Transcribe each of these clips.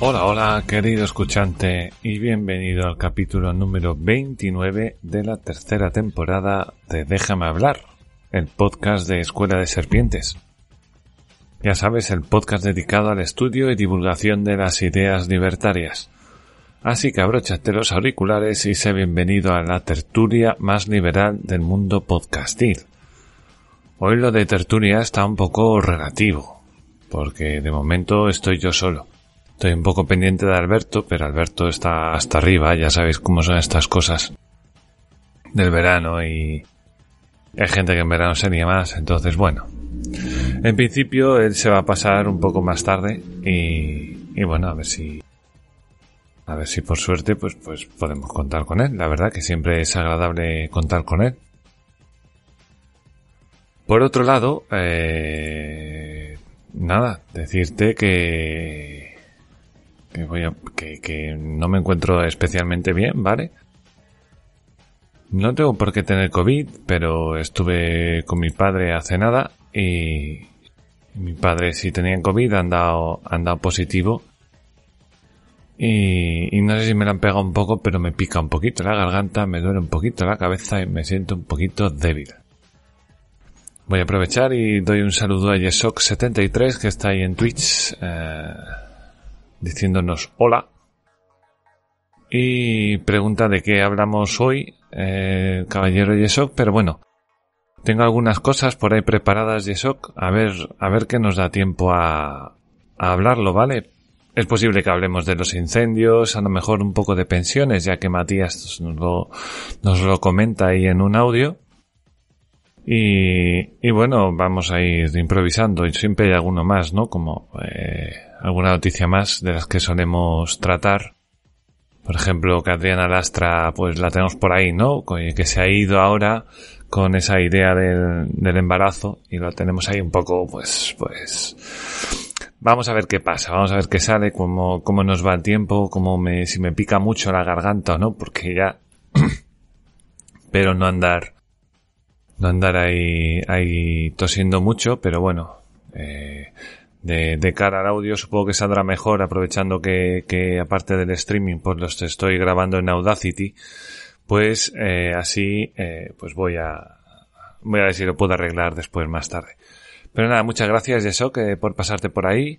Hola, hola, querido escuchante, y bienvenido al capítulo número 29 de la tercera temporada de Déjame hablar, el podcast de Escuela de Serpientes. Ya sabes, el podcast dedicado al estudio y divulgación de las ideas libertarias. Así que abróchate los auriculares y sé bienvenido a la tertulia más liberal del mundo podcastil. Hoy lo de tertulia está un poco relativo, porque de momento estoy yo solo. Estoy un poco pendiente de Alberto, pero Alberto está hasta arriba, ya sabéis cómo son estas cosas del verano y hay gente que en verano sería más, entonces bueno. En principio él se va a pasar un poco más tarde y, y bueno, a ver si a ver si por suerte pues pues podemos contar con él. La verdad que siempre es agradable contar con él. Por otro lado, eh, nada, decirte que voy a, que, que no me encuentro especialmente bien, ¿vale? No tengo por qué tener COVID, pero estuve con mi padre hace nada y mi padre si tenía COVID han dado, han dado positivo. Y, y, no sé si me la han pegado un poco, pero me pica un poquito la garganta, me duele un poquito la cabeza y me siento un poquito débil. Voy a aprovechar y doy un saludo a Yesok73 que está ahí en Twitch. Eh, diciéndonos hola. Y pregunta de qué hablamos hoy, eh, caballero Yesok, pero bueno, tengo algunas cosas por ahí preparadas, Yesok, a ver, a ver qué nos da tiempo a, hablarlo, ¿vale? Es posible que hablemos de los incendios, a lo mejor un poco de pensiones, ya que Matías nos lo, nos lo comenta ahí en un audio. Y, y bueno, vamos a ir improvisando y siempre hay alguno más, ¿no? Como eh, alguna noticia más de las que solemos tratar. Por ejemplo, que Adriana Lastra, pues la tenemos por ahí, ¿no? Que se ha ido ahora con esa idea del, del embarazo y lo tenemos ahí un poco, pues, pues, vamos a ver qué pasa, vamos a ver qué sale, cómo, cómo nos va el tiempo, cómo me, si me pica mucho la garganta o no, porque ya, pero no andar, no andar ahí, ahí tosiendo mucho, pero bueno, eh, de, cara al audio supongo que saldrá mejor aprovechando que, que aparte del streaming pues los estoy grabando en Audacity pues eh, así eh, pues voy a voy a ver si lo puedo arreglar después más tarde. Pero nada muchas gracias Yesok por pasarte por ahí.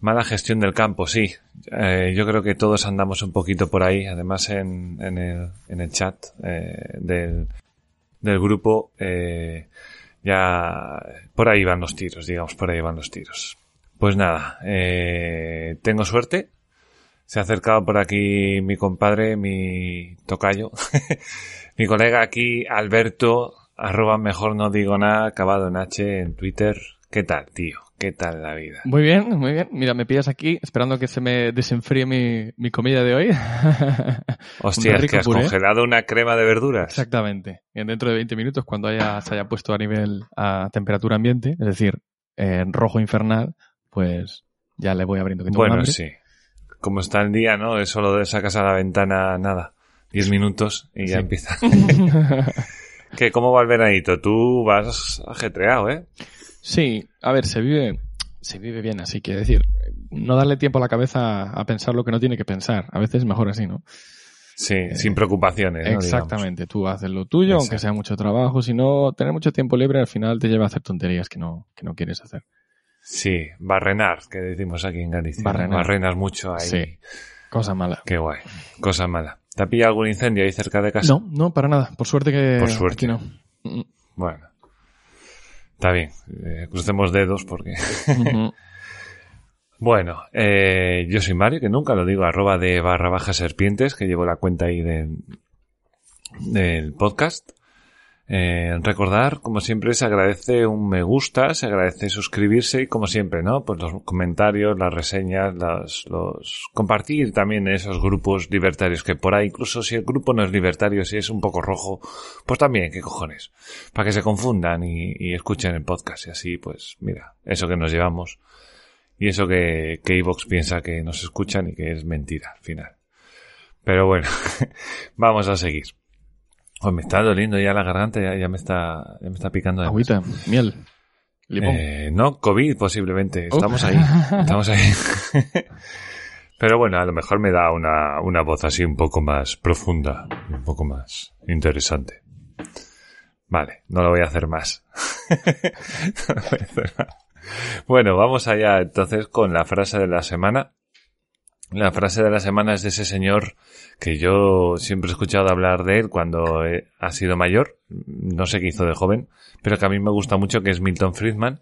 Mala gestión del campo sí. Eh, yo creo que todos andamos un poquito por ahí. Además en, en, el, en el chat del, del grupo ya por ahí van los tiros digamos por ahí van los tiros pues nada, eh, tengo suerte. Se ha acercado por aquí mi compadre, mi tocayo, mi colega aquí, Alberto, arroba mejor no digo nada, acabado en H en Twitter. ¿Qué tal, tío? ¿Qué tal la vida? Muy bien, muy bien. Mira, me pillas aquí esperando que se me desenfríe mi, mi comida de hoy. Hostia, es que has puré. congelado una crema de verduras. Exactamente. Y dentro de 20 minutos, cuando haya, se haya puesto a nivel a temperatura ambiente, es decir, en rojo infernal, pues ya le voy abriendo. Que bueno, sí. Como está el día, ¿no? Es solo de sacas a la ventana, nada, 10 minutos y ya empieza. ¿Qué, ¿Cómo va el veranito? Tú vas ajetreado, ¿eh? Sí, a ver, se vive, se vive bien, así que decir, no darle tiempo a la cabeza a pensar lo que no tiene que pensar. A veces es mejor así, ¿no? Sí, eh, sin preocupaciones. ¿no? Exactamente, Digamos. tú haces lo tuyo, Exacto. aunque sea mucho trabajo. Si no, tener mucho tiempo libre al final te lleva a hacer tonterías que no, que no quieres hacer. Sí, barrenar, que decimos aquí en Galicia. Barrenar. Barrenas mucho ahí. Sí. Cosa mala. Qué guay. Cosa mala. ¿Te ha pillado algún incendio ahí cerca de casa? No, no, para nada. Por suerte que Por suerte. aquí no. Bueno. Está bien. Eh, crucemos dedos porque... Uh -huh. bueno, eh, yo soy Mario, que nunca lo digo, arroba de barra baja serpientes, que llevo la cuenta ahí de, del podcast. Eh, recordar, como siempre, se agradece un me gusta, se agradece suscribirse y como siempre, ¿no? Pues los comentarios, las reseñas, las, los compartir también esos grupos libertarios que por ahí, incluso si el grupo no es libertario, si es un poco rojo, pues también, qué cojones, para que se confundan y, y escuchen el podcast y así, pues mira, eso que nos llevamos y eso que, que Evox piensa que nos escuchan y que es mentira al final. Pero bueno, vamos a seguir. Pues me está doliendo ya la garganta, ya, ya me está, ya me está picando. Agüita, miel, limón. Eh, no, COVID posiblemente. Oh. Estamos ahí. Estamos ahí. Pero bueno, a lo mejor me da una, una voz así un poco más profunda, un poco más interesante. Vale, no lo voy a hacer más. No lo voy a hacer más. Bueno, vamos allá entonces con la frase de la semana. La frase de la semana es de ese señor que yo siempre he escuchado hablar de él cuando eh, ha sido mayor. No sé qué hizo de joven, pero que a mí me gusta mucho, que es Milton Friedman.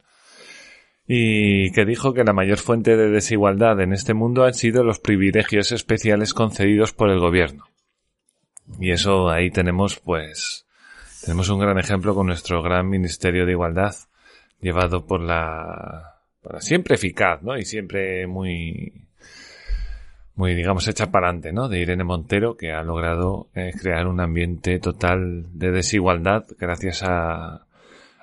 Y que dijo que la mayor fuente de desigualdad en este mundo han sido los privilegios especiales concedidos por el gobierno. Y eso ahí tenemos, pues, tenemos un gran ejemplo con nuestro gran Ministerio de Igualdad, llevado por la, por la siempre eficaz, ¿no? Y siempre muy, muy, digamos, hecha para adelante, ¿no? De Irene Montero, que ha logrado eh, crear un ambiente total de desigualdad gracias a,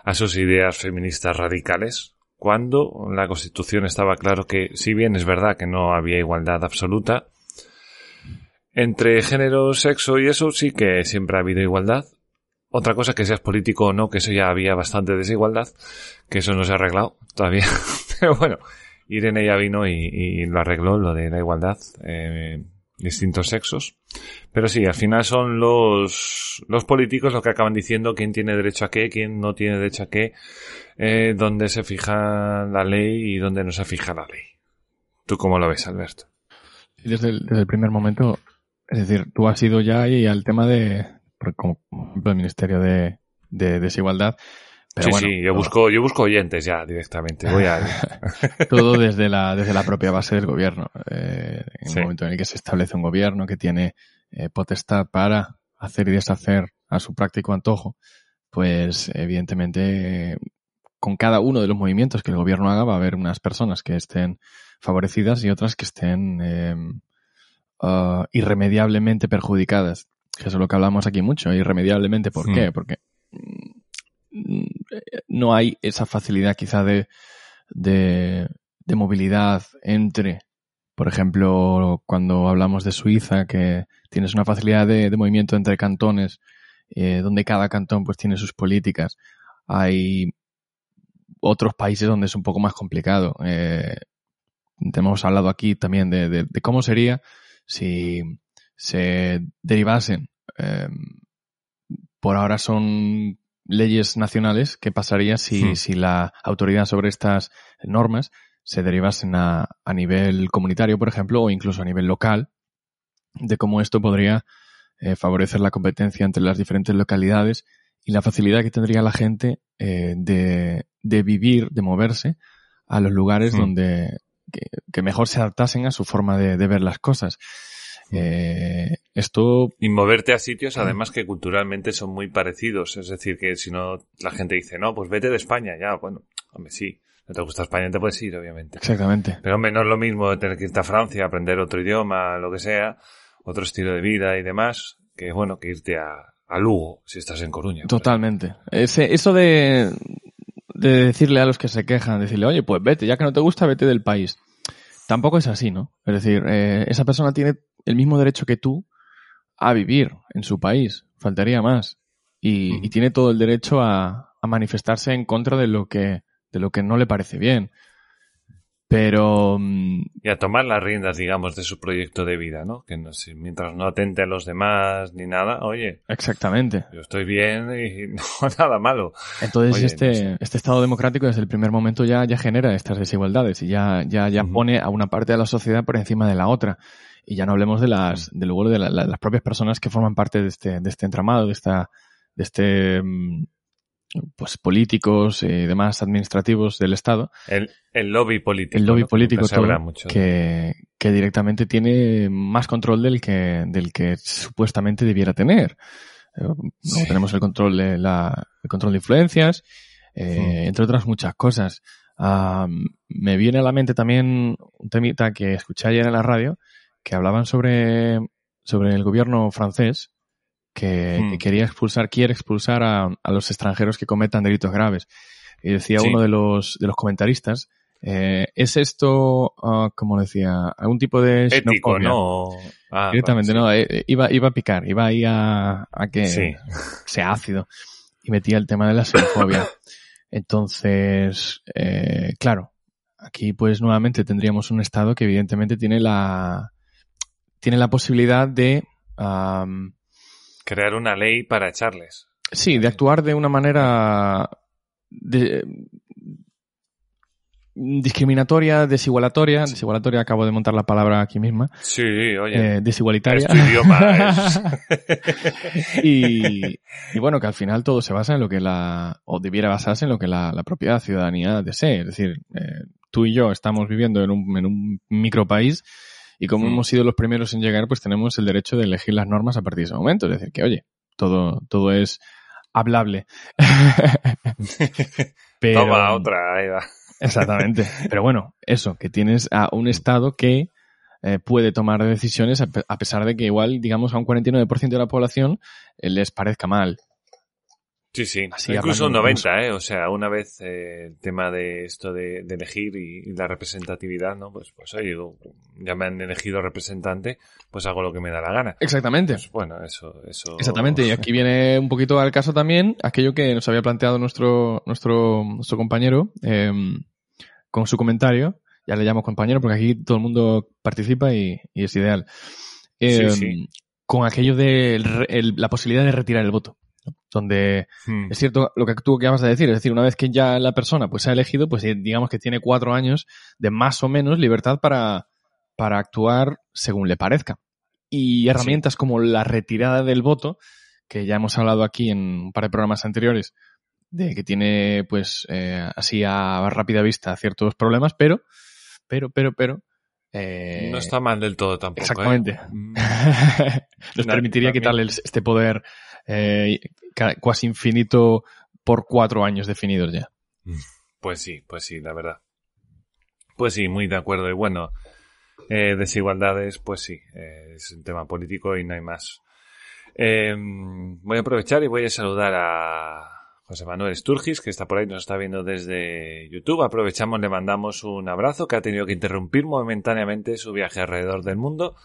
a sus ideas feministas radicales, cuando la Constitución estaba claro que, si bien es verdad que no había igualdad absoluta, entre género, sexo y eso sí que siempre ha habido igualdad. Otra cosa que seas político o no, que eso ya había bastante desigualdad, que eso no se ha arreglado todavía. Pero bueno, Irene ya vino y, y lo arregló, lo de la igualdad, eh, distintos sexos. Pero sí, al final son los, los políticos los que acaban diciendo quién tiene derecho a qué, quién no tiene derecho a qué, eh, dónde se fija la ley y dónde no se fija la ley. ¿Tú cómo lo ves, Alberto? Desde el, desde el primer momento, es decir, tú has ido ya ahí al tema de, como por ejemplo, el Ministerio de, de Desigualdad. Pero sí, bueno, sí, yo todo- busco, yo busco oyentes ya directamente. Voy a, todo desde la, desde la propia base del gobierno. Eh, en Sí. el momento en el que se establece un gobierno que tiene eh, potestad para hacer y deshacer a su práctico antojo, pues evidentemente eh, con cada uno de los movimientos que el gobierno haga va a haber unas personas que estén favorecidas y otras que estén eh, ah, irremediablemente perjudicadas. Que eso es lo que hablamos aquí mucho, irremediablemente. ¿Por Hmm. qué? Porque mm, no hay esa facilidad quizá de, de, movilidad entre, por ejemplo, cuando hablamos de Suiza, que tienes una facilidad de, movimiento entre cantones, eh, donde cada cantón pues tiene sus políticas. Hay otros países donde es un poco más complicado. Eh, hemos hablado aquí también de cómo sería si se derivasen, eh, por ahora son leyes nacionales, ¿qué pasaría si, Hmm. si la autoridad sobre estas normas se derivasen a, a nivel comunitario, por ejemplo, o incluso a nivel local, de cómo esto podría eh, favorecer la competencia entre las diferentes localidades y la facilidad que tendría la gente eh, de, de vivir, de moverse a los lugares Hmm. donde que, que mejor se adaptasen a su forma de, de ver las cosas. Hmm. Eh, esto y moverte a sitios además que culturalmente son muy parecidos. Es decir, que si no, la gente dice, no, pues vete de España, ya, bueno, hombre, sí. No te gusta España, te puedes ir, obviamente. exactamente. Pero hombre, no es lo mismo tener que irte a Francia, aprender otro idioma, lo que sea, otro estilo de vida y demás, que bueno, que irte a, a Lugo, si estás en Coruña. Totalmente. Ese, eso de, de decirle a los que se quejan, decirle, oye, pues vete, ya que no te gusta, vete del país. Tampoco es así, ¿no? Es decir, eh, esa persona tiene el mismo derecho que tú a vivir en su país. Faltaría más. Y, y tiene todo el derecho a, a manifestarse en contra de lo que, de lo que no le parece bien. Pero, mm, Y a tomar las riendas, digamos, de su proyecto de vida, ¿no? Que no mientras no atente a los demás ni nada, oye, exactamente. yo estoy bien y no nada malo. Entonces Oye, este, no sé. este Estado democrático desde el primer momento ya, ya genera estas desigualdades y ya, ya, ya pone a una parte de la sociedad por encima de la otra. Y ya no hablemos de las, de luego de la- la- las propias personas que forman parte de este, de este entramado, de esta, de este, mm, pues políticos y demás administrativos del Estado, El, el lobby político. el lobby político todo, mucho. que, que directamente tiene más control del que, del que supuestamente debiera tener. luego tenemos el control de la, el control de influencias, eh, entre otras muchas cosas. Ah, me viene a la mente también un temita que escuché ayer en la radio, que hablaban sobre, sobre el gobierno francés, que, Hmm. que quería expulsar, quiere expulsar a, a los extranjeros que cometan delitos graves. Y decía Sí. uno de los, de los comentaristas, eh, ¿es esto, ah, como decía, algún tipo de Ético, xenofobia? ¿no? Ah, Directamente, no, eh, eh, iba, iba a picar, iba ahí a, a que Sí. sea ácido y metía el tema de la xenofobia. Entonces, eh, claro, aquí pues nuevamente tendríamos un Estado que evidentemente tiene la, tiene la posibilidad de, am, Crear una ley para echarles. sí, de actuar de una manera de- discriminatoria, desigualatoria, desigualatoria, acabo de montar la palabra aquí misma, Sí, oye. eh, desigualitaria. es tu idioma. es- y, y bueno, que al final todo se basa en lo que la, o debiera basarse en lo que la, la propia ciudadanía desee. Es decir, eh, tú y yo estamos viviendo en un, en un micropaís y como Mm. hemos sido los primeros en llegar, pues tenemos el derecho de elegir las normas a partir de ese momento. Es decir, que oye, todo, todo es hablable. Pero, Toma otra, ahí va. Exactamente. Pero bueno, eso, que tienes a un Estado que eh, puede tomar decisiones a, pe- a pesar de que igual, digamos, a un 49% de la población eh, les parezca mal. Sí, sí. Así Incluso un hablando 90, ¿eh? O sea, una vez eh, el tema de esto de, de elegir y, y la representatividad, ¿no? Pues, pues oye, ya me han elegido representante, pues hago lo que me da la gana. Exactamente. Pues bueno, eso, eso. Exactamente. Y aquí viene un poquito al caso también aquello que nos había planteado nuestro, nuestro, nuestro compañero eh, con su comentario. Ya le llamo compañero porque aquí todo el mundo participa y, y es ideal. Eh, Sí, sí. Con aquello de el- el- la posibilidad de retirar el voto. ¿No? Donde Hmm. Es cierto lo que tú acabas de decir, es decir, una vez que ya la persona pues se ha elegido, pues eh, digamos que tiene cuatro años de más o menos libertad para, para actuar según le parezca. Y herramientas como la retirada del voto, que ya hemos hablado aquí en un par de programas anteriores, de que tiene pues eh, así a rápida vista ciertos problemas, pero, pero, pero, pero... eh, No está mal del todo tampoco. ¿eh? Exactamente. Mm. Nos permitiría también- quitarle este poder eh, ca- cuasi infinito por cuatro años definidos ya. Pues sí, pues sí, la verdad. Pues sí, muy de acuerdo. Y bueno, eh, desigualdades, pues sí, eh, es un tema político y no hay más. Eh, voy a aprovechar y voy a saludar a José Manuel Sturgis, que está por ahí, nos está viendo desde YouTube. Aprovechamos, le mandamos un abrazo, que ha tenido que interrumpir momentáneamente su viaje alrededor del mundo.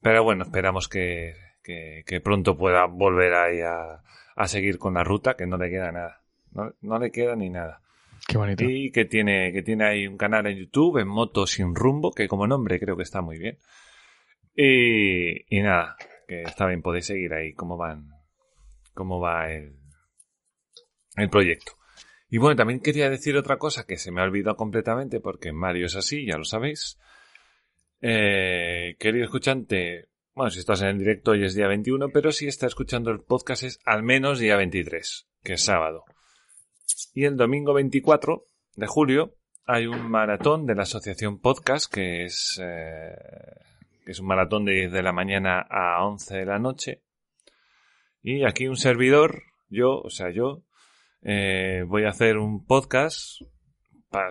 Pero bueno, esperamos que, que, que pronto pueda volver ahí a, a seguir con la ruta, que no le queda nada. No, no le queda ni nada. Qué bonito. Y que tiene, que tiene ahí un canal en YouTube, en Moto Sin Rumbo, que como nombre creo que está muy bien. Y, y nada, que está bien, podéis seguir ahí cómo van, cómo va el, el proyecto. Y bueno, también quería decir otra cosa que se me ha olvidado completamente, porque Mario es así, ya lo sabéis. Eh, querido escuchante, bueno, si estás en el directo hoy es día 21, pero si estás escuchando el podcast es al menos día 23, que es sábado. Y el domingo 24 de julio hay un maratón de la asociación Podcast, que es, eh, que es un maratón de 10 de la mañana a 11 de la noche. Y aquí un servidor, yo, o sea, yo, eh, voy a hacer un podcast.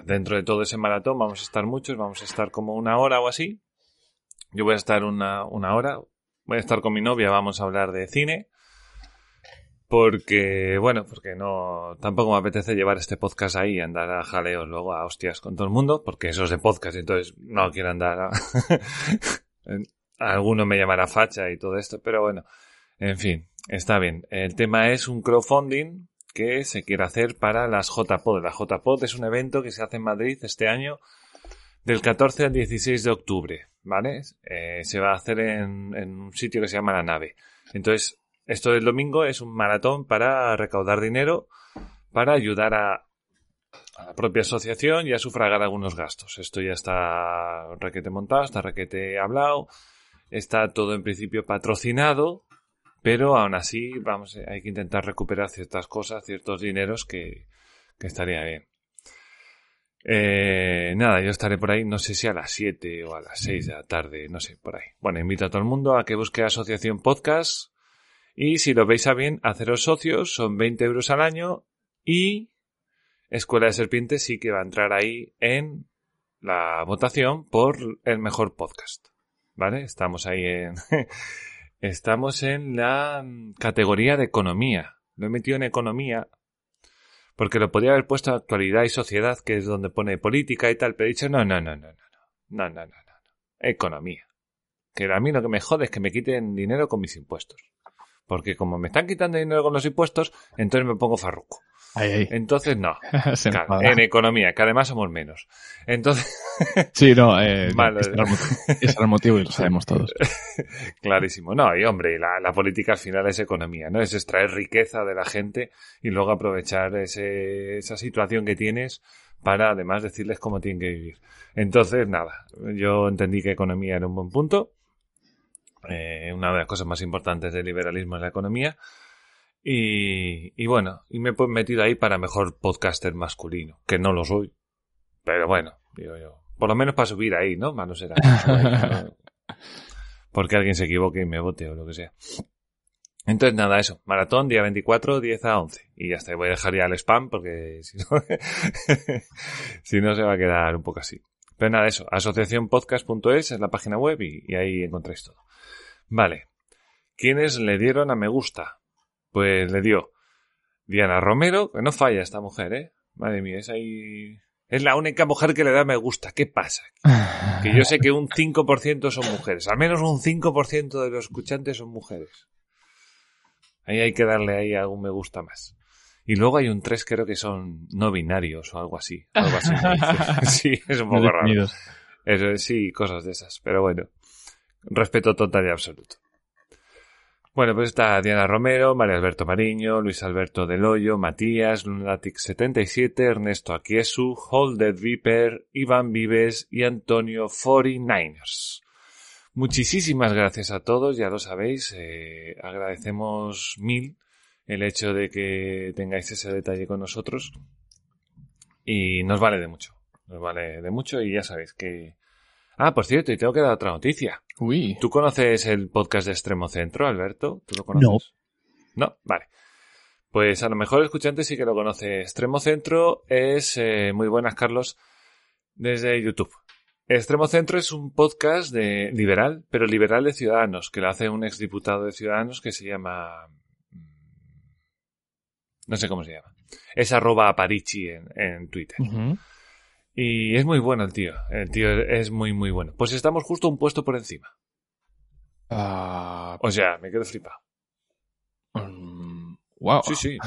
dentro de todo ese maratón vamos a estar muchos, vamos a estar como una hora o así. Yo voy a estar una, una hora. Voy a estar con mi novia, vamos a hablar de cine. Porque, bueno, porque no, tampoco me apetece llevar este podcast ahí y andar a jaleos luego a hostias con todo el mundo, porque eso es de podcast, entonces no quiero andar a... Alguno me llamará facha y todo esto, pero bueno, en fin, está bien. El tema es un crowdfunding que se quiere hacer para las JPod. La JPod es un evento que se hace en Madrid este año del 14 al 16 de octubre, ¿vale? Eh, se va a hacer en, en un sitio que se llama La Nave. Entonces, esto del domingo es un maratón para recaudar dinero para ayudar a, la propia asociación y a sufragar algunos gastos. Esto ya está requete montado, está requete hablado, está todo en principio patrocinado, pero aún así vamos, hay que intentar recuperar ciertas cosas, ciertos dineros que, que estaría bien. Eh, nada, yo estaré por ahí, no sé si a las 7 o a las 6 de la tarde, no sé, por ahí. Bueno, invito a todo el mundo a que busque Asociación Podcast Y si lo veis a bien, haceros socios, son 20 euros al año y Escuela de Serpientes sí que va a entrar ahí en la votación por el mejor podcast. ¿Vale? Estamos ahí en... Estamos en la categoría de economía. Lo he metido en economía porque lo podría haber puesto en actualidad y sociedad, que es donde pone política y tal, pero he dicho no, no, no, no, no, no, no, no, no, no, economía. Que a mí lo que me jode es que me quiten dinero con mis impuestos. Porque como me están quitando dinero con los impuestos, entonces me pongo farruco. Entonces, no. en economía, que además somos menos. Entonces. sí, no, eh, es el motivo y lo sabemos todos. Clarísimo. No, y hombre, la, la, política al final es economía, ¿no? Es extraer riqueza de la gente y luego aprovechar ese, esa situación que tienes para además decirles cómo tienen que vivir. Entonces, nada, yo entendí que economía era un buen punto. Eh, una de las cosas más importantes del liberalismo es la economía. Y, y bueno, y me he metido ahí para mejor podcaster masculino, que no lo soy. Pero bueno, digo yo. Por lo menos para subir ahí, ¿no? Más no será. Porque alguien se equivoque y me vote o lo que sea. Entonces nada, eso. Maratón, día 24, 10 a 11. Y ya está, voy a dejar ya el spam porque si no, si no se va a quedar un poco así. Pero nada, eso. Asociacionpodcast.es es la página web y, y ahí encontráis todo. Vale. ¿Quiénes le dieron a me gusta? Pues le dio Diana Romero, que no falla esta mujer, ¿eh? Madre mía, es ahí... Es la única mujer que le da me gusta. ¿Qué pasa? Que yo sé que un 5% son mujeres. Al menos un 5% de los escuchantes son mujeres. Ahí hay que darle ahí algún me gusta más. Y luego hay un 3 creo que son no binarios o algo así. Algo así. sí, es un poco raro. Eso, sí, cosas de esas. Pero bueno, respeto total y absoluto. Bueno, pues está Diana Romero, María Alberto Mariño, Luis Alberto Del Hoyo, Matías, Lunatic77, Ernesto Aquiesu, Holded Viper, Iván Vives y Antonio 49ers. Muchísimas gracias a todos, ya lo sabéis, eh, agradecemos mil el hecho de que tengáis ese detalle con nosotros y nos vale de mucho, nos vale de mucho y ya sabéis que Ah, por cierto, y tengo que dar otra noticia. Uy. ¿Tú conoces el podcast de Extremo Centro, Alberto? ¿Tú lo conoces? No. No, vale. Pues a lo mejor el escuchante sí que lo conoce. Extremo Centro es eh, muy buenas, Carlos, desde YouTube. Extremo Centro es un podcast de liberal, pero liberal de Ciudadanos, que lo hace un exdiputado de Ciudadanos que se llama. Mm, no sé cómo se llama. Es arroba aparici en, en Twitter. Y es muy bueno el tío. El tío es muy, muy bueno. Pues estamos justo un puesto por encima. Ah, o sea, me quedo flipado. wow. Sí, sí.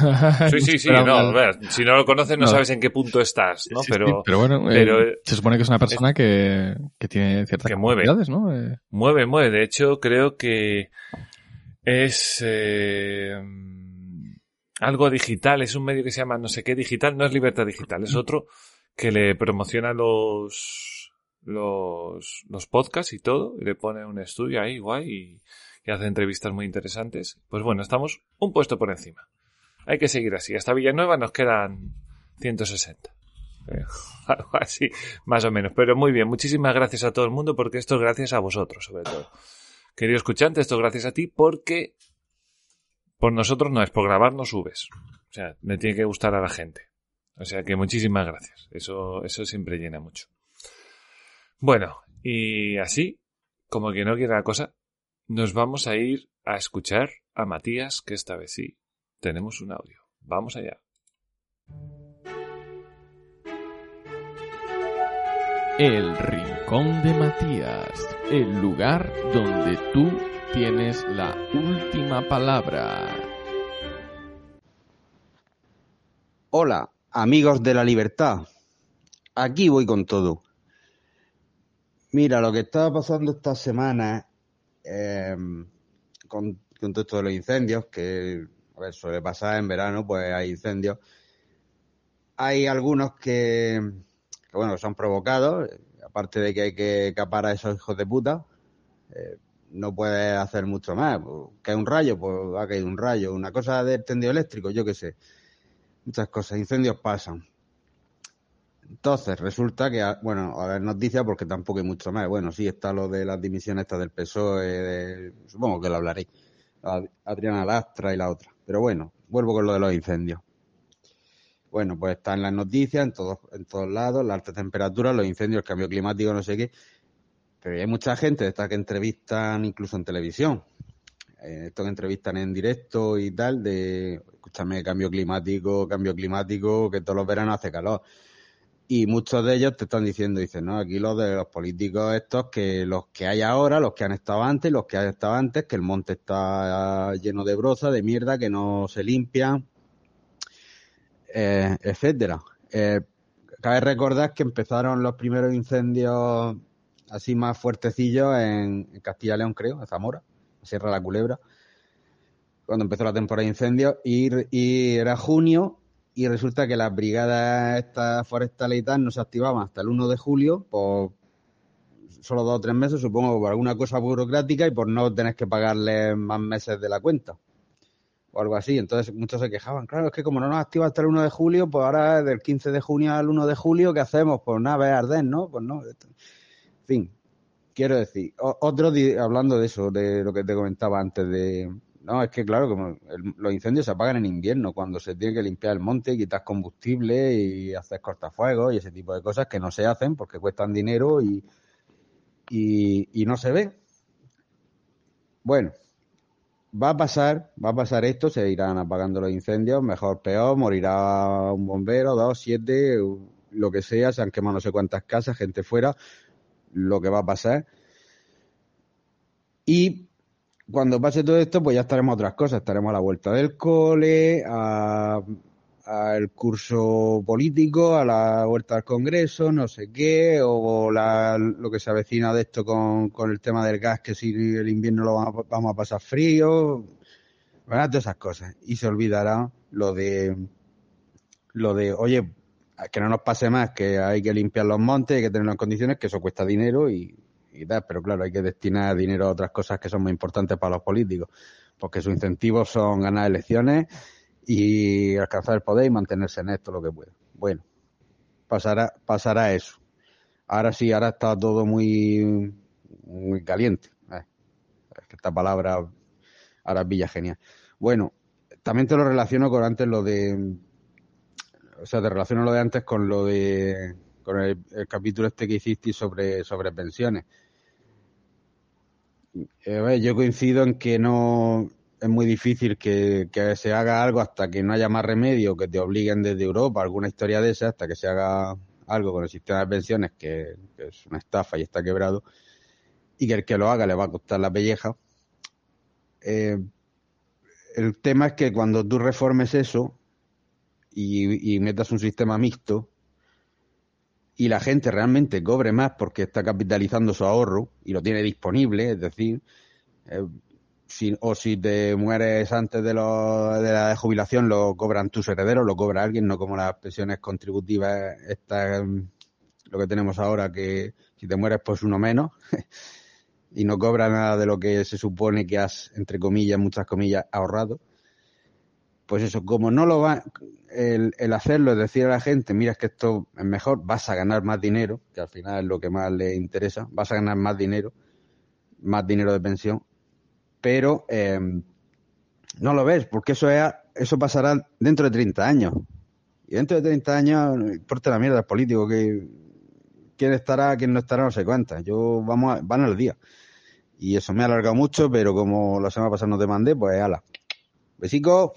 Sí, sí, sí. no, si no lo conoces no, sabes en qué punto estás, ¿no? pero, pero bueno, eh, se supone que es una persona que, que tiene ciertas que mueve. ¿no? Eh, mueve, mueve. De hecho, creo que es eh, algo digital. Es un medio que se llama no sé qué digital. No es libertad digital, es otro que le promociona los, los, los podcasts y todo, y le pone un estudio ahí guay y, hace entrevistas muy interesantes. Pues bueno, estamos un puesto por encima. Hay que seguir así. Hasta Villanueva nos quedan 160. Eh, algo así, más o menos. Pero muy bien, muchísimas gracias a todo el mundo porque esto es gracias a vosotros, sobre todo. Querido escuchante, esto es gracias a ti porque por nosotros no es, por grabar no subes. O sea, me tiene que gustar a la gente. O sea que muchísimas gracias. Eso, eso siempre llena mucho. Bueno, y así, como que no quiera la cosa, nos vamos a ir a escuchar a Matías, que esta vez sí tenemos un audio. Vamos allá. El Rincón de Matías, el lugar donde tú tienes la última palabra. Hola, Amigos de la libertad, aquí voy con todo. Mira, lo que estaba pasando esta semana em, con, todo esto de los incendios, que a ver, suele pasar en verano, pues hay incendios. Hay algunos que, bueno, que son provocados, aparte de que hay que capar a esos hijos de puta, eh, no puede hacer mucho más. Que hay un rayo, pues ha caído un rayo. Una cosa de tendido eléctrico, yo qué sé muchas cosas, incendios pasan. Entonces, resulta que, bueno, a ver, noticia porque tampoco hay mucho más. Bueno, sí está lo de las dimisiones del PSOE, supongo que lo hablaré. Adriana Lastra y la otra. Pero bueno, vuelvo con lo de los incendios. Bueno, pues está en las noticias, en todos, en todos lados, la alta temperatura, los incendios, el cambio climático, no sé qué. Pero hay mucha gente de estas que entrevistan incluso en televisión. Eh, estos que entrevistan en directo y tal, de, escúchame, cambio climático, cambio climático, que todos los veranos hace calor. Y muchos de ellos te están diciendo, dicen, no, aquí los de los políticos estos, que los que hay ahora, los que han estado antes, los que han estado antes, que el monte está lleno de broza, de mierda, que no se limpian, eh, etcétera. Eh, cabe recordar que empezaron los primeros incendios así más fuertecillos en, Castilla y León, creo, en Zamora, Sierra la Culebra, cuando empezó la temporada de incendios, y, era junio y resulta que las brigadas forestales y tal no se activaban hasta el 1 de julio, por solo dos o tres meses, supongo, por alguna cosa burocrática y por no tener que pagarle más meses de la cuenta. O algo así. Entonces muchos se quejaban. Claro, es que como no nos activa hasta el 1 de julio, pues ahora del 15 de junio al 1 de julio, ¿qué hacemos? Pues nada, es arder, ¿no? Pues no. En fin, quiero decir, otro hablando de eso, de lo que te comentaba antes de, no, es que claro, como los incendios se apagan en invierno, cuando se tiene que limpiar el monte, quitar combustible y hacer cortafuegos y ese tipo de cosas que no se hacen porque cuestan dinero y, y, no se ve. Bueno, va a pasar, va a pasar esto, se irán apagando los incendios, mejor, peor, morirá un bombero, dos, siete, lo que sea, se han quemado no sé cuántas casas, gente fuera, lo que va a pasar. Y cuando pase todo esto, pues ya estaremos a otras cosas. Estaremos a la vuelta del cole, al curso político, a la vuelta al Congreso, no sé qué, o lo que se avecina de esto con, el tema del gas, que si el invierno lo vamos a, pasar frío, van todas esas cosas. Y se olvidará lo de, lo de, oye, que no nos pase más, que hay que limpiar los montes, hay que tenerlo en condiciones, que eso cuesta dinero y, pero claro, hay que destinar dinero a otras cosas que son muy importantes para los políticos, porque sus incentivos son ganar elecciones y alcanzar el poder y mantenerse en esto lo que pueda. Bueno, pasará, pasará eso. Ahora sí, ahora está todo muy, muy caliente. Eh, es esta palabra ahora es villa genial. Bueno, también te lo relaciono con antes lo de, o sea, te relaciono lo de antes con lo de, con el, capítulo este que hiciste sobre, sobre pensiones eh, yo coincido en que no es muy difícil que, se haga algo hasta que no haya más remedio, que te obliguen desde Europa, alguna historia de esa, hasta que se haga algo con el sistema de pensiones, que, es una estafa y está quebrado, y que el que lo haga le va a costar la pelleja. Eh, el tema es que cuando tú reformes eso y metas un sistema mixto, y la gente realmente cobre más porque está capitalizando su ahorro y lo tiene disponible, es decir, eh, o si te mueres antes de, lo, de la jubilación lo cobran tus herederos, lo cobra alguien, no como las pensiones contributivas, esta, lo que tenemos ahora, que si te mueres pues uno menos y no cobra nada de lo que se supone que has, entre comillas, muchas comillas, ahorrado pues eso, como no lo va, el, hacerlo, es decir a la gente, mira, es que esto es mejor, vas a ganar más dinero, que al final es lo que más le interesa, vas a ganar más dinero, más dinero de pensión, pero eh, no lo ves, porque eso es, eso pasará dentro de 30 años. Y dentro de 30 años, no importa la mierda el político, que quién estará, quién no estará, no se cuenta. Yo, vamos, a, van al día. Y eso me ha alargado mucho, pero como la semana pasada no te mandé, pues ala. Besico.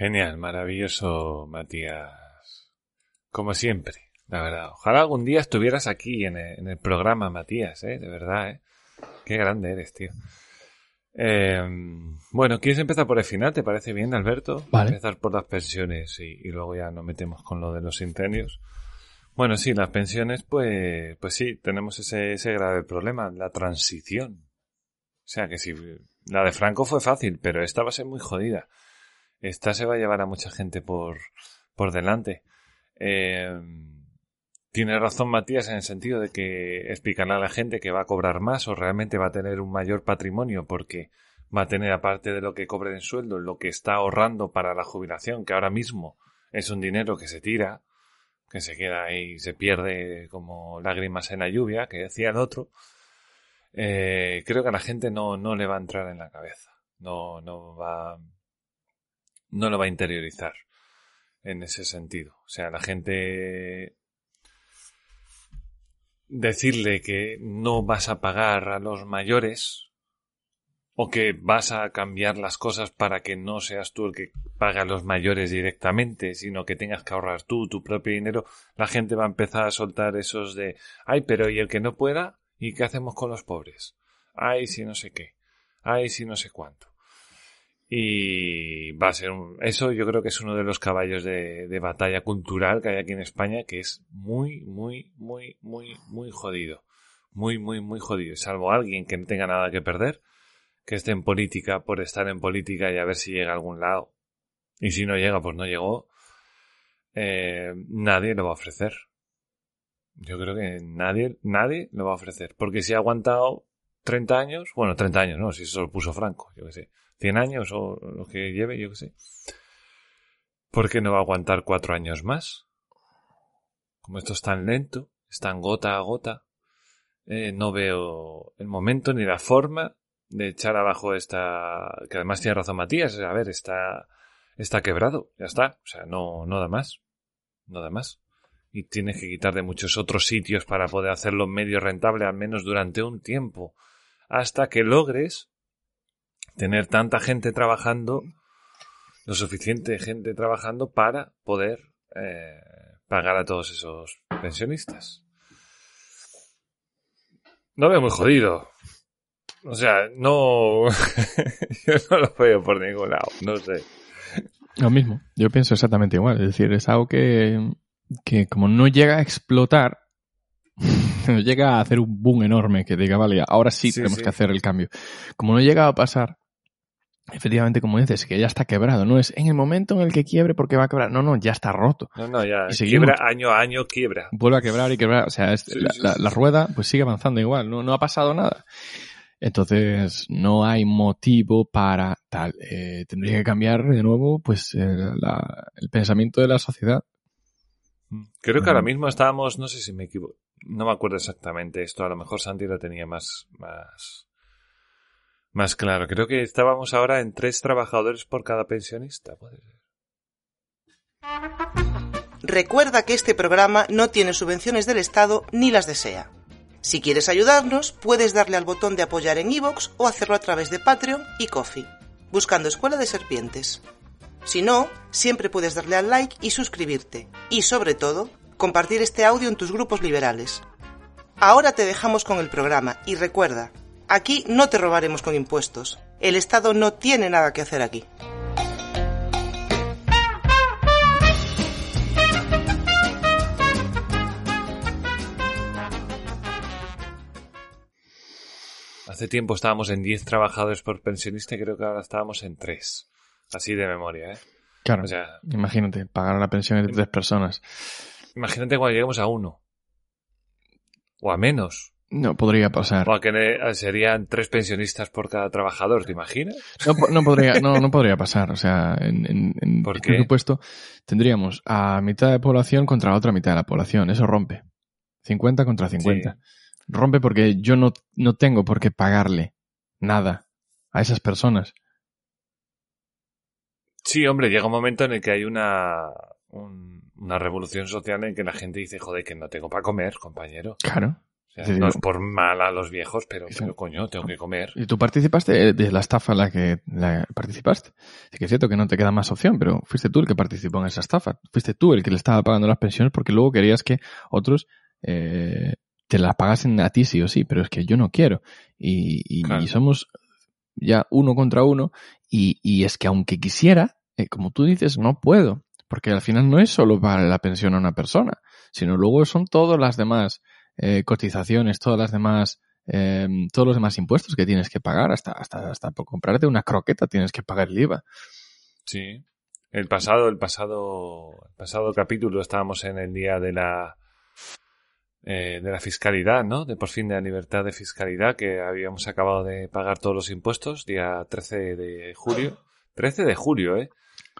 Genial, maravilloso, Matías. Como siempre, la verdad. Ojalá algún día estuvieras aquí en el, programa, Matías, ¿eh? De verdad, ¿eh? Qué grande eres, tío. Eh, bueno, ¿quieres empezar por el final? ¿Te parece bien, Alberto? Vale. Empezar por las pensiones y, luego ya nos metemos con lo de los incendios. Bueno, sí, las pensiones, pues, pues sí, tenemos ese, ese grave problema, la transición. O sea que si la de Franco fue fácil, pero esta va a ser muy jodida esta se va a llevar a mucha gente por, por delante. Eh, tiene razón Matías en el sentido de que explicarle a la gente que va a cobrar más o realmente va a tener un mayor patrimonio porque va a tener aparte de lo que cobre en sueldo lo que está ahorrando para la jubilación que ahora mismo es un dinero que se tira que se queda ahí se pierde como lágrimas en la lluvia que decía el otro eh, creo que a la gente no, no le va a entrar en la cabeza. No, no va, no lo va a interiorizar en ese sentido. O sea, la gente decirle que no vas a pagar a los mayores o que vas a cambiar las cosas para que no seas tú el que paga a los mayores directamente, sino que tengas que ahorrar tú tu propio dinero, la gente va a empezar a soltar esos de, ay, pero ¿y el que no pueda? ¿Y qué hacemos con los pobres? Ay, si no sé qué. Ay, si no sé cuánto. Y va a ser un, eso yo creo que es uno de los caballos de, de batalla cultural que hay aquí en España, que es muy, muy, muy, muy, muy jodido. Muy, muy, muy jodido. Salvo alguien que no tenga nada que perder, que esté en política por estar en política y a ver si llega a algún lado. Y si no llega, pues no llegó. Eh, nadie lo va a ofrecer. Yo creo que nadie, nadie lo va a ofrecer. Porque si ha aguantado 30 años, bueno, 30 años, no, si eso lo puso Franco, yo que sé. 100 años o lo que lleve, yo que sé. ¿Por qué no va a aguantar cuatro años más? Como esto es tan lento, es tan gota a gota, eh, no veo el momento ni la forma de echar abajo esta, que además tiene razón Matías, a ver, está, está quebrado, ya está, o sea, no, no da más, no da más. Y tienes que quitar de muchos otros sitios para poder hacerlo medio rentable, al menos durante un tiempo, hasta que logres tener tanta gente trabajando, lo suficiente gente trabajando para poder eh, pagar a todos esos pensionistas. No veo muy jodido. O sea, no. yo no lo veo por ningún lado, no sé. Lo mismo, yo pienso exactamente igual. Es decir, es algo que, que como no llega a explotar, no llega a hacer un boom enorme que diga, vale, ahora sí, Sí, tenemos sí. que hacer el cambio. Como no llega a pasar, efectivamente, como dices, que ya está quebrado. No es en el momento en el que quiebre porque va a quebrar. No, no, ya está roto. No, no, ya. Y seguimos. Quiebra año a año, quiebra. Vuelve a quebrar y quebrar. O sea, es- Sí, la, sí, la- sí, la sí. rueda pues sigue avanzando igual. No, no ha pasado nada. Entonces, no hay motivo para tal. Eh, tendría que cambiar de nuevo, pues, eh, la- el pensamiento de la sociedad. Creo que ahora mismo estábamos, no sé si me equivoco, no me acuerdo exactamente esto, a lo mejor Santi lo tenía más, más, más claro. Creo que estábamos ahora en tres trabajadores por cada pensionista. Recuerda que este programa no tiene subvenciones del Estado ni las desea. Si quieres ayudarnos, puedes darle al botón de apoyar en iVoox o hacerlo a través de Patreon y Coffee, buscando Escuela de Serpientes. Si no, siempre puedes darle al like y suscribirte. Y sobre todo, compartir este audio en tus grupos liberales. Ahora te dejamos con el programa y recuerda, aquí no te robaremos con impuestos. El Estado no tiene nada que hacer aquí. Hace tiempo estábamos en 10 trabajadores por pensionista y creo que ahora estábamos en 3. Así de memoria, ¿eh? Claro. O sea, Imagínate, pagar la pensión de tres personas. imagínate cuando lleguemos a uno. O a menos. No podría pasar. O a que ne- serían tres pensionistas por cada trabajador, ¿te imaginas? No, no podría, no, no podría pasar. O sea, en, en, en ¿Por este qué? supuesto tendríamos a mitad de población contra la otra mitad de la población. Eso rompe. 50 contra 50. Rompe porque yo no, no tengo por qué pagarle nada a esas personas. Sí, hombre, llega un momento en el que hay una, un- una revolución social en que la gente dice, joder, que no tengo para comer, compañero. Claro. O sea, no es por mal a los viejos, pero, coño, tengo que comer. Y tú participaste de la estafa en la que la participaste. Sí que es cierto que no te queda más opción, pero fuiste tú el que participó en esa estafa. Fuiste tú el que le estaba pagando las pensiones porque luego querías que otros eh, te las pagasen a ti sí o sí, pero es que yo no quiero. Y, y- Claro. y somos ya uno contra uno y, y es que aunque quisiera, eh, como tú dices, no puedo. Porque al final no es solo para la pensión a una persona, sino luego son todas las demás eh, cotizaciones, todas las demás eh, todos los demás impuestos que tienes que pagar, hasta, hasta, hasta por comprarte una croqueta tienes que pagar el IVA. Sí. El pasado, el pasado, el pasado capítulo estábamos en el día de la eh, de la fiscalidad, ¿no? De por fin de la libertad de fiscalidad, que habíamos acabado de pagar todos los impuestos, día 13 de julio. 13 de julio, ¿eh?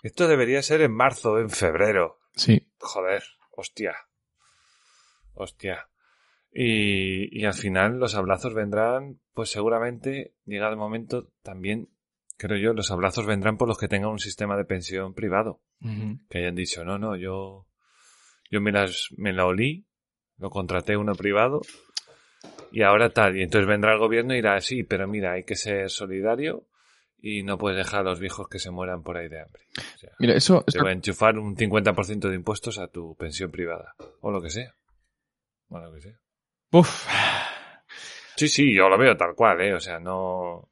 Esto debería ser en marzo, en febrero. Sí, Joder, hostia. Hostia. Y, y al final los abrazos vendrán, pues seguramente, llegado el momento, también, creo yo, los abrazos vendrán por los que tengan un sistema de pensión privado. Que hayan dicho, no, no, yo, yo me las, me la olí, lo contraté uno privado, y ahora tal. Y entonces vendrá el gobierno y dirá, sí, pero mira, hay que ser solidario y no puedes dejar a los viejos que se mueran por ahí de hambre. O sea, Mira, eso, te va a enchufar un 50% de impuestos a tu pensión privada. O lo que sea. O lo que sea. Uf. Sí, sí, yo lo veo tal cual, ¿eh? O sea, no...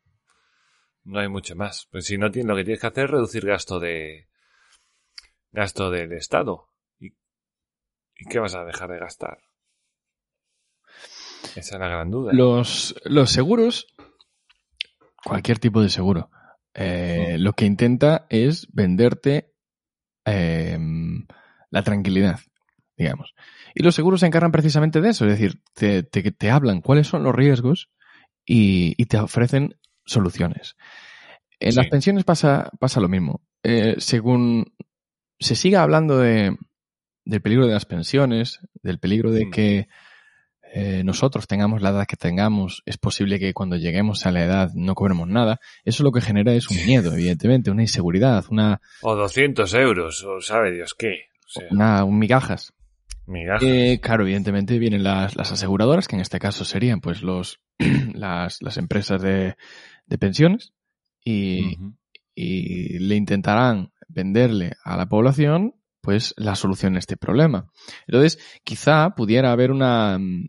No hay mucho más. Pues si no tienes, lo que tienes que hacer es reducir gasto de... Gasto del Estado. ¿Y, ¿Y qué vas a dejar de gastar? Esa es la gran duda. Los, los seguros, cualquier tipo de seguro, eh, lo que intenta es venderte eh, la tranquilidad, digamos. Y los seguros se encargan precisamente de eso, es decir, te, te, te hablan cuáles son los riesgos y, y te ofrecen soluciones. En Sí. las pensiones pasa, pasa lo mismo. Eh, según se siga hablando de, del peligro de las pensiones, del peligro de Mm. que eh, nosotros tengamos la edad que tengamos, es posible que cuando lleguemos a la edad no cobremos nada. Eso lo que genera es un miedo, evidentemente, una inseguridad, una, O 200 euros, o sabe Dios qué. O sea, un migajas. Migajas. Eh, claro, evidentemente vienen las, las aseguradoras, que en este caso serían pues los las, las empresas de, de pensiones, y, y le intentarán venderle a la población pues la solución a este problema. Entonces, quizá pudiera haber una, mm,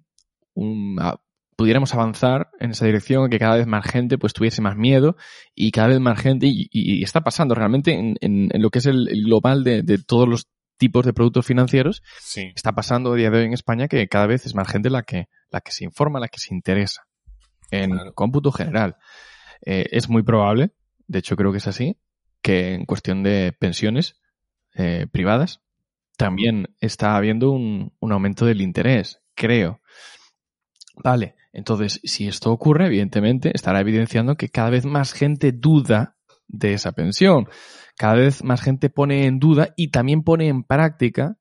un- a- pudiéramos avanzar en esa dirección, que cada vez más gente pues tuviese más miedo y cada vez más gente, y, y- y está pasando realmente en, en- en lo que es el, el global de, de todos los tipos de productos financieros, Sí. está pasando a día de hoy en España que cada vez es más gente la que, la que se informa, la que se interesa en Claro. cómputo general. Eh, es muy probable, de hecho creo que es así, que en cuestión de pensiones eh, privadas también está habiendo un, un aumento del interés, creo. Vale, entonces si esto ocurre, evidentemente estará evidenciando que cada vez más gente duda de esa pensión. Cada vez más gente pone en duda y también pone en práctica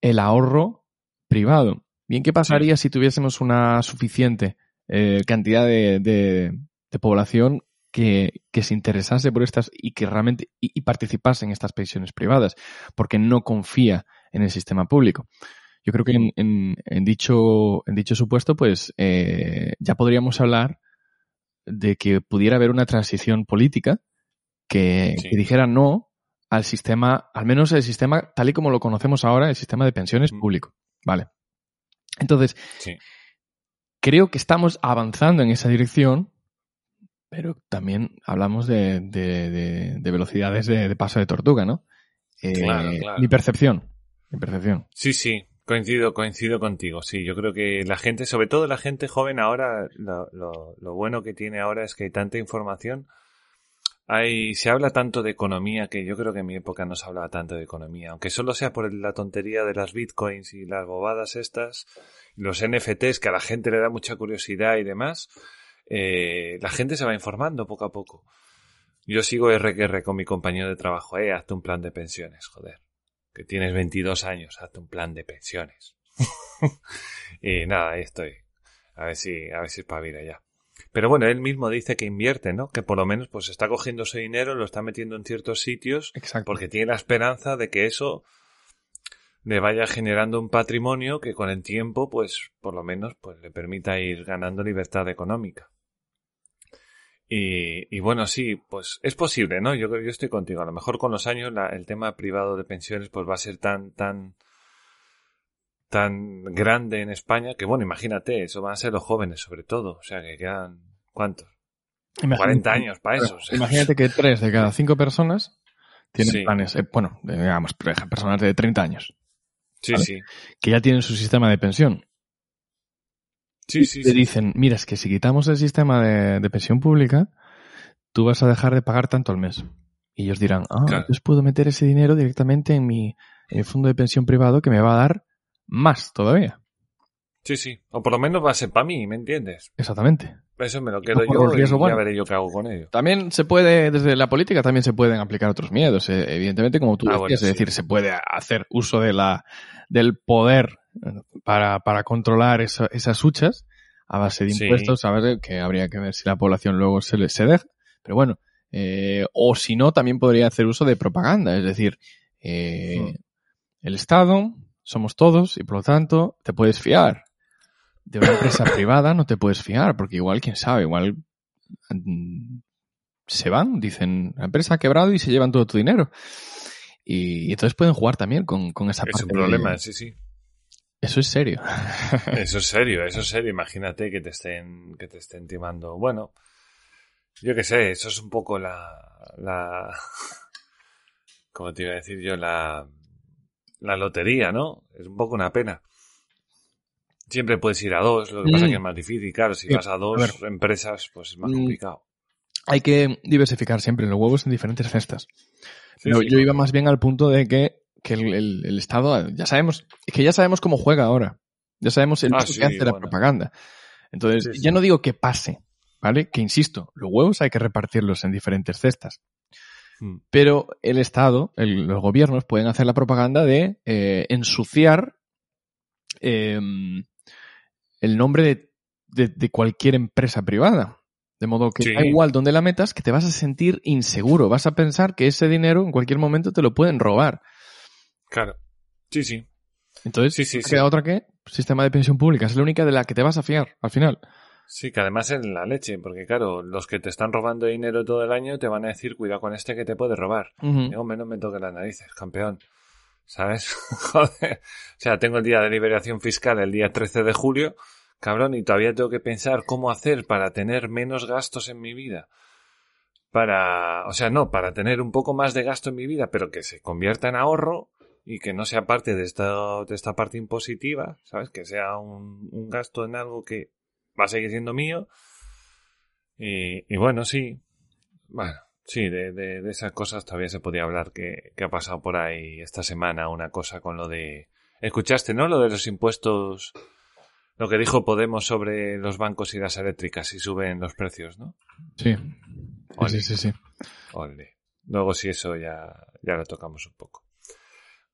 el ahorro privado. Bien, ¿qué pasaría si tuviésemos una suficiente eh, cantidad de, de- de población que, que se interesase por estas y que realmente y, y participase en estas pensiones privadas? Porque no confía en el sistema público. Yo creo que en, en- en dicho, en dicho supuesto, pues eh, ya podríamos hablar de que pudiera haber una transición política que, Sí. que dijera no al sistema, al menos el sistema tal y como lo conocemos ahora, el sistema de pensiones Mm. público. Vale. Entonces, Sí. creo que estamos avanzando en esa dirección, pero también hablamos de, de- de- de velocidades de, de paso de tortuga, ¿no? Eh, Claro, claro. Mi percepción. Mi percepción. Sí, sí, coincido, coincido contigo. Sí, yo creo que la gente, sobre todo la gente joven ahora, lo, lo- lo bueno que tiene ahora es que hay tanta información. Hay, se habla tanto de economía que yo creo que en mi época no se hablaba tanto de economía, aunque solo sea por la tontería de las bitcoins y las bobadas estas, los NFTs que a la gente le da mucha curiosidad y demás, eh, la gente se va informando poco a poco. Yo sigo RQR con mi compañero de trabajo, eh, hazte un plan de pensiones, joder que tienes 22 años, hazte un plan de pensiones. y nada, ahí estoy. A ver si, a ver si espabila ya. Pero bueno, él mismo dice que invierte, ¿no? Que por lo menos pues está cogiendo ese dinero, lo está metiendo en ciertos sitios, Exacto. porque tiene la esperanza de que eso le vaya generando un patrimonio que con el tiempo, pues, por lo menos, pues le permita ir ganando libertad económica. Y, y bueno, sí, pues es posible, ¿no? Yo, yo estoy contigo. A lo mejor con los años la- el tema privado de pensiones pues va a ser tan, tan, tan grande en España que bueno, imagínate, eso van a ser los jóvenes sobre todo. O sea, que quedan, ¿cuántos? 40 años para eso. o sea. Imagínate que tres de cada cinco personas tienen Sí. planes, eh, bueno, digamos, personas de 30 años, Sí, ¿vale? sí. que ya tienen su sistema de pensión. Sí, sí, Te sí. dicen, mira, es que si quitamos el sistema de, de pensión pública, tú vas a dejar de pagar tanto al mes. Y ellos dirán, ah, Claro. entonces puedo meter ese dinero directamente en mi, en mi fondo de pensión privado que me va a dar más todavía. Sí, sí. O por lo menos va a ser para mí, ¿me entiendes? Exactamente. Eso me lo quedo yo y riesgo, ya bueno. veré yo qué hago con ello. También se puede, desde la política también se pueden aplicar otros miedos, eh, evidentemente, como tú Ah, decías, bueno, es decir, se puede hacer uso de la, del poder eh, para, para controlar esa- esas huchas a base de Sí. impuestos, a ver, que habría que ver si la población luego se, le- se deja, pero bueno, eh, o si no, también podría hacer uso de propaganda, es decir, eh, Hmm. el Estado, somos todos, y por lo tanto, te puedes fiar. De una empresa privada no te puedes fiar, porque igual, quién sabe, igual mm, se van, dicen, la empresa ha quebrado y se llevan todo tu dinero. Y, y entonces pueden jugar también con, con esa Es parte. un de- problema, sí, sí. Eso es serio. Eso es serio, eso es serio. Imagínate que te estén, que te estén timando. Bueno, yo qué sé, eso es un poco la, la, como te iba a decir yo, la, la lotería, ¿no? Es un poco una pena. Siempre puedes ir a dos, lo que pasa Mm. es que es más difícil. Claro, si Sí, vas a dos empresas, pues es más Mm. complicado. Hay que diversificar siempre los huevos en diferentes cestas. Sí, yo, sí. yo iba más bien al punto de que, que el, el- el Estado, ya sabemos, es que ya sabemos cómo juega ahora. Ya sabemos el Ah, que hace la propaganda. Entonces, ya no digo que pase, ¿vale? Que insisto, los huevos hay que repartirlos en diferentes cestas. Mm. Pero el Estado, el- los gobiernos pueden hacer la propaganda de eh, ensuciar eh, el nombre de, de- de cualquier empresa privada. De modo que Sí. da igual donde la metas, que te vas a sentir inseguro. Vas a pensar que ese dinero en cualquier momento te lo pueden robar. Claro. Sí, sí. Entonces, Sí, sí, queda otra que sistema de pensión pública. Es la única de la que te vas a fiar al final. Sí, que además es la leche, porque claro, los que te están robando dinero todo el año te van a decir, cuidado con este que te puede robar. Ujú. Y, hombre, no me toques las narices, campeón. ¿Sabes? Joder. O sea, tengo el día de liberación fiscal el día 13 de julio, cabrón, y todavía tengo que pensar cómo hacer para tener menos gastos en mi vida. Para, o sea, no, para tener un poco más de gasto en mi vida, pero que se convierta en ahorro y que no sea parte de esta, de esta parte impositiva, ¿sabes? Que sea un, un gasto en algo que va a seguir siendo mío. Y, y bueno, sí. Bueno, sí, de, de, de esas cosas todavía se podía hablar que, que ha pasado por ahí esta semana una cosa con lo de... Escuchaste, ¿no? Lo de los impuestos, lo que dijo Podemos sobre los bancos y las eléctricas y suben los precios, ¿no? Sí. Sí, sí, sí. Ole. Luego si eso ya, ya lo tocamos un poco.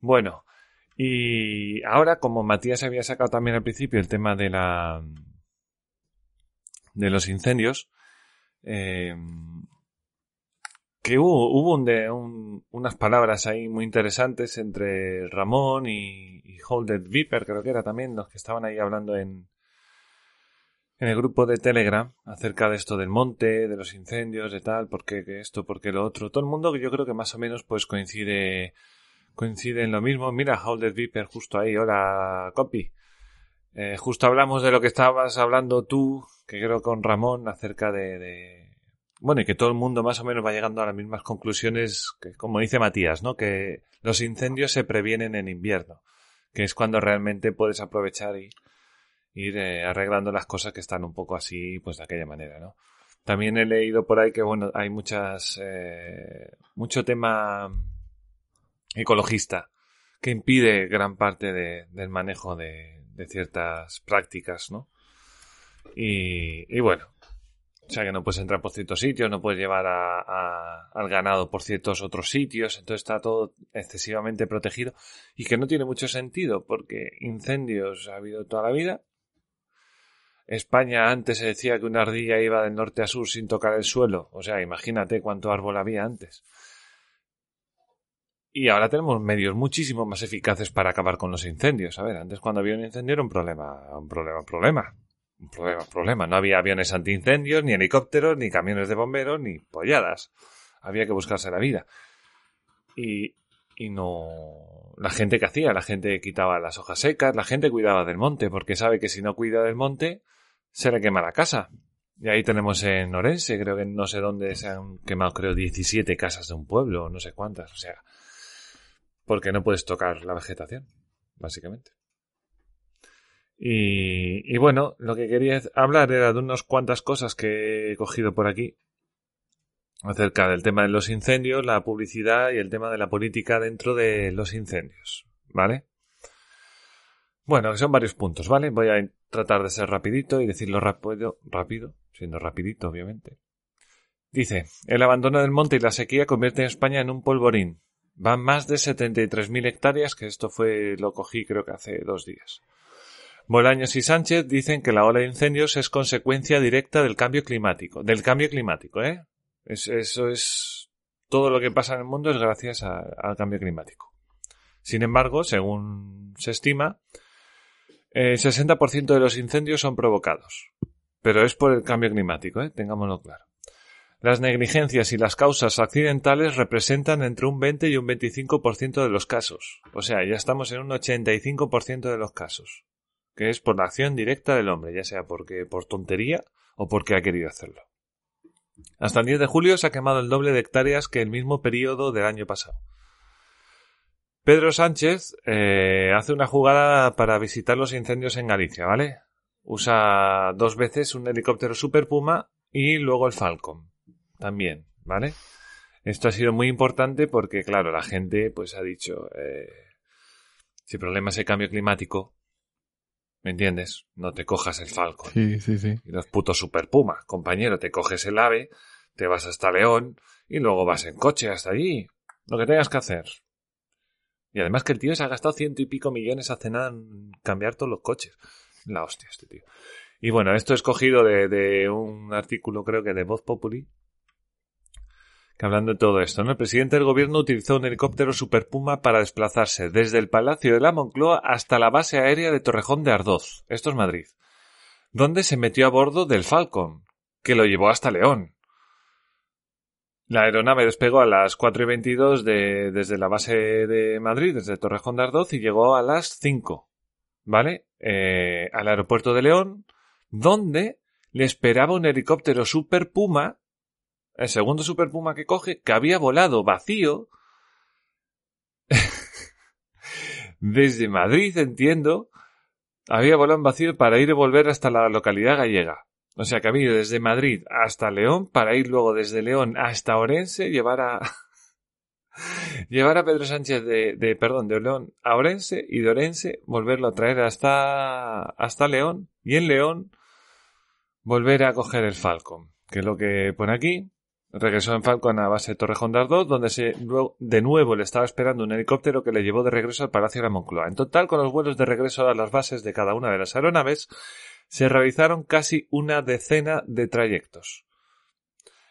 Bueno, y ahora como Matías había sacado también al principio el tema de la de los incendios, eh, que hubo, hubo un de, un- unas palabras ahí muy interesantes entre Ramón y, y Holded Viper, creo que era también, los que estaban ahí hablando en, en el grupo de Telegram acerca de esto del monte, de los incendios, de tal, por qué que esto, por qué lo otro. Todo el mundo que yo creo que más o menos pues coincide coincide en lo mismo. Mira, Holded Viper justo ahí. Hola, copy. Eh, justo hablamos de lo que estabas hablando tú, que creo con Ramón, acerca de, Bueno, y que todo el mundo más o menos va llegando a las mismas conclusiones que, como dice Matías, ¿no? Que los incendios se previenen en invierno, que es cuando realmente puedes aprovechar y ir eh, arreglando las cosas que están un poco así, pues de aquella manera, ¿no? También he leído por ahí que, bueno, hay muchas, eh, mucho tema ecologista que impide gran parte de- del manejo de, de ciertas prácticas, ¿no? Y, bueno, o sea que no puedes entrar por ciertos sitios, no puedes llevar a- a- al ganado por ciertos otros sitios, entonces está todo excesivamente protegido y que no tiene mucho sentido porque incendios ha habido toda la vida. España antes se decía que una ardilla iba del norte a sur sin tocar el suelo, o sea, imagínate cuánto árbol había antes. Y ahora tenemos medios muchísimo más eficaces para acabar con los incendios. A ver, antes cuando había un incendio era un problema, un problema, un problema. Un problema, un problema. No había aviones antiincendios, ni helicópteros, ni camiones de bomberos, ni polladas. Había que buscarse la vida. Y, y no... La gente que hacía, la gente quitaba las hojas secas, la gente cuidaba del monte, porque sabe que si no cuida del monte, se le quema la casa. Y ahí tenemos en Orense, creo que no sé dónde se han quemado, creo, 17 casas de un pueblo, no sé cuántas. O sea, porque no puedes tocar la vegetación, básicamente. Y, bueno, lo que quería hablar era de unas cuantas cosas que he cogido por aquí acerca del tema de los incendios, la publicidad y el tema de la política dentro de los incendios, ¿vale? Bueno, son varios puntos, ¿vale? Voy a tratar de ser rapidito y decirlo rápido, rápido, siendo rapidito, obviamente. Dice, el abandono del monte y la sequía convierten a España en un polvorín. Van más de 73.000 hectáreas, que esto fue, lo cogí creo que hace dos días. Bolaños y Sánchez dicen que la ola de incendios es consecuencia directa del cambio climático. Del cambio climático, ¿eh? eso es. Todo lo que pasa en el mundo es gracias al cambio climático. Sin embargo, según se estima, el 60% de los incendios son provocados. Pero es por el cambio climático, ¿eh? tengámoslo claro. Las negligencias y las causas accidentales representan entre un 20 y un 25% de los casos. O sea, ya estamos en un 85% de los casos que es por la acción directa del hombre, ya sea porque por tontería o porque ha querido hacerlo. Hasta el 10 de julio se ha quemado el doble de hectáreas que el mismo periodo del año pasado. Pedro Sánchez eh, hace una jugada para visitar los incendios en Galicia, ¿vale? Usa dos veces un helicóptero Super Puma y luego el Falcon. También, ¿vale? Esto ha sido muy importante porque, claro, la gente pues ha dicho, eh, si el problema es el cambio climático, ¿Me entiendes? No te cojas el Falcon. Sí, sí, sí. Y los putos Super Puma. Compañero, te coges el ave, te vas hasta León y luego vas en coche hasta allí. Lo que tengas que hacer. Y además que el tío se ha gastado ciento y pico millones hace nada en cambiar todos los coches. La hostia este tío. Y bueno, esto es cogido de, de un artículo creo que de Voz Populi hablando de todo esto, ¿no? El presidente del gobierno utilizó un helicóptero Super Puma para desplazarse desde el Palacio de la Moncloa hasta la base aérea de Torrejón de Ardoz, esto es Madrid, donde se metió a bordo del Falcon, que lo llevó hasta León. La aeronave despegó a las 4 y 22 de, desde la base de Madrid, desde Torrejón de Ardoz, y llegó a las 5, ¿vale? Eh, al aeropuerto de León, donde le esperaba un helicóptero Super Puma el segundo Super Puma que coge, que había volado vacío desde Madrid, entiendo, había volado en vacío para ir y volver hasta la localidad gallega. O sea que había ido desde Madrid hasta León para ir luego desde León hasta Orense, llevar a llevar a Pedro Sánchez de, de, perdón, de León a Orense y de Orense volverlo a traer hasta hasta León y en León volver a coger el Falcon, que es lo que pone aquí. Regresó en Falcon a base de Torrejón de Ardoz, donde se, de nuevo le estaba esperando un helicóptero que le llevó de regreso al Palacio de la Moncloa. En total, con los vuelos de regreso a las bases de cada una de las aeronaves, se realizaron casi una decena de trayectos,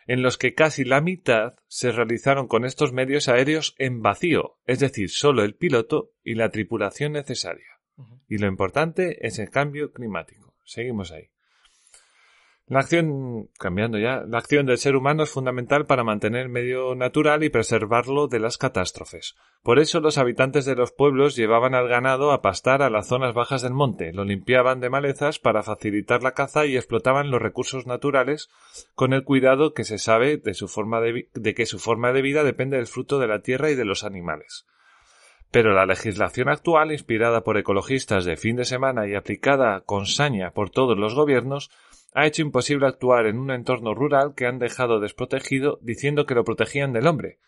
en los que casi la mitad se realizaron con estos medios aéreos en vacío, es decir, solo el piloto y la tripulación necesaria. Y lo importante es el cambio climático. Seguimos ahí. La acción, cambiando ya, la acción del ser humano es fundamental para mantener el medio natural y preservarlo de las catástrofes. Por eso los habitantes de los pueblos llevaban al ganado a pastar a las zonas bajas del monte, lo limpiaban de malezas para facilitar la caza y explotaban los recursos naturales con el cuidado que se sabe de, su forma de, de que su forma de vida depende del fruto de la tierra y de los animales. Pero la legislación actual, inspirada por ecologistas de fin de semana y aplicada con saña por todos los gobiernos, ha hecho imposible actuar en un entorno rural que han dejado desprotegido diciendo que lo protegían del hombre,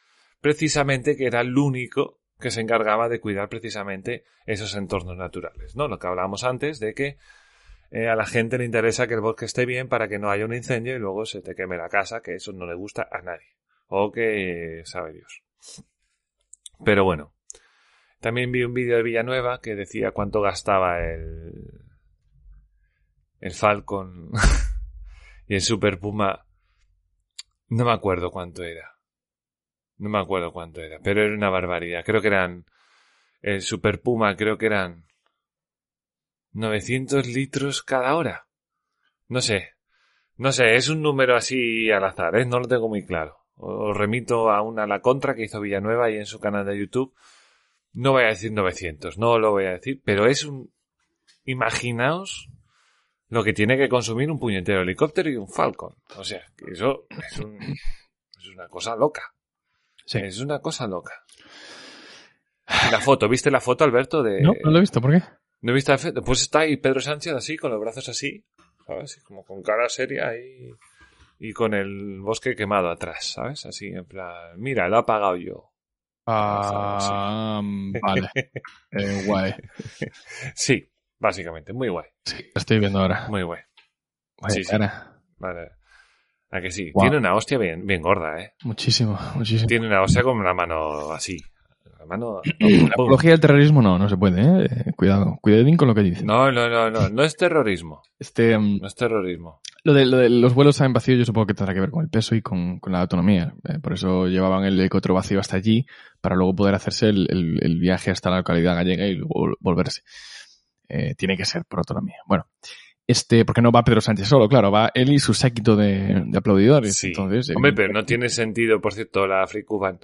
precisamente que era el único que se encargaba de cuidar precisamente esos entornos naturales, ¿no? Lo que hablábamos antes de que eh, a la gente le interesa que el bosque esté bien para que no haya un incendio y luego se te queme la casa, que eso no le gusta a nadie. O que sabe Dios. Pero bueno. También vi un vídeo de Villanueva que decía cuánto gastaba el, el Falcon y el Super Puma. No me acuerdo cuánto era. No me acuerdo cuánto era, pero era una barbaridad. Creo que eran. El Super Puma, creo que eran. 900 litros cada hora. No sé. No sé, es un número así al azar, ¿eh? No lo tengo muy claro. Os remito a una la contra que hizo Villanueva y en su canal de YouTube. No voy a decir 900, no lo voy a decir, pero es un. Imaginaos lo que tiene que consumir un puñetero helicóptero y un Falcon. O sea, que eso es, una cosa loca. Es una cosa loca. La foto, ¿viste la foto, Alberto? De... No, no lo he visto, ¿por qué? ¿No he visto la foto? Pues está ahí Pedro Sánchez así, con los brazos así, ¿sabes? Como con cara seria y, y con el bosque quemado atrás, ¿sabes? Así, en plan, mira, lo he apagado yo. Ah, vale. Eh, guay. Sí, Básicamente, muy guay. Sí, lo estoy viendo ahora. Muy guay. Sí, sí. cara. Vale. ¿A que sí? Tiene una hostia bien, bien gorda, ¿eh? Muchísimo, muchísimo. Tiene una hostia con la mano así. La mano... La apología del terrorismo no, no se puede, ¿eh? Eh, Cuidado, cuidadín con lo que dice. No, no, no, no. No es terrorismo. Este, mm, No es terrorismo. lo, de, lo de los vuelos en vacío yo supongo que tendrá que ver con el peso y con, con la autonomía. Eh, por eso llevaban el helicóptero vacío hasta allí para luego poder hacerse el, el- el viaje hasta la localidad gallega y luego vol- volverse. Eh, tiene que ser por autonomía. Bueno, este, porque no va Pedro Sánchez solo, claro, va él y su séquito de, de aplaudidores. Sí. Entonces, Hombre, eh, pero no tiene sentido, por cierto, la Free Cuban.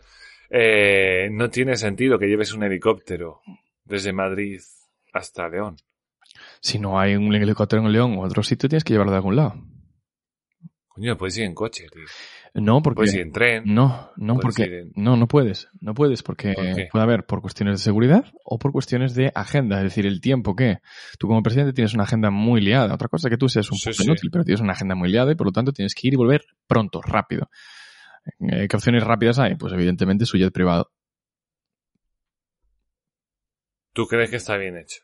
Eh, no tiene sentido que lleves un helicóptero desde Madrid hasta León. si no hay un helicóptero en León o otro sitio, tienes que llevarlo de algún lado. Coño, puedes ir en coche, tío. No, porque Puedes ir en tren. No, no, porque en- no, no puedes, no puedes porque ¿Por puede haber por cuestiones de seguridad o por cuestiones de agenda, es decir, el tiempo que tú como presidente tienes una agenda muy liada. Otra cosa es que tú seas un Sí, poco sí. inútil, pero tienes una agenda muy liada y por lo tanto tienes que ir y volver pronto, rápido. Eh, ¿Qué opciones rápidas hay? Pues evidentemente su jet privado. ¿Tú crees que está bien hecho?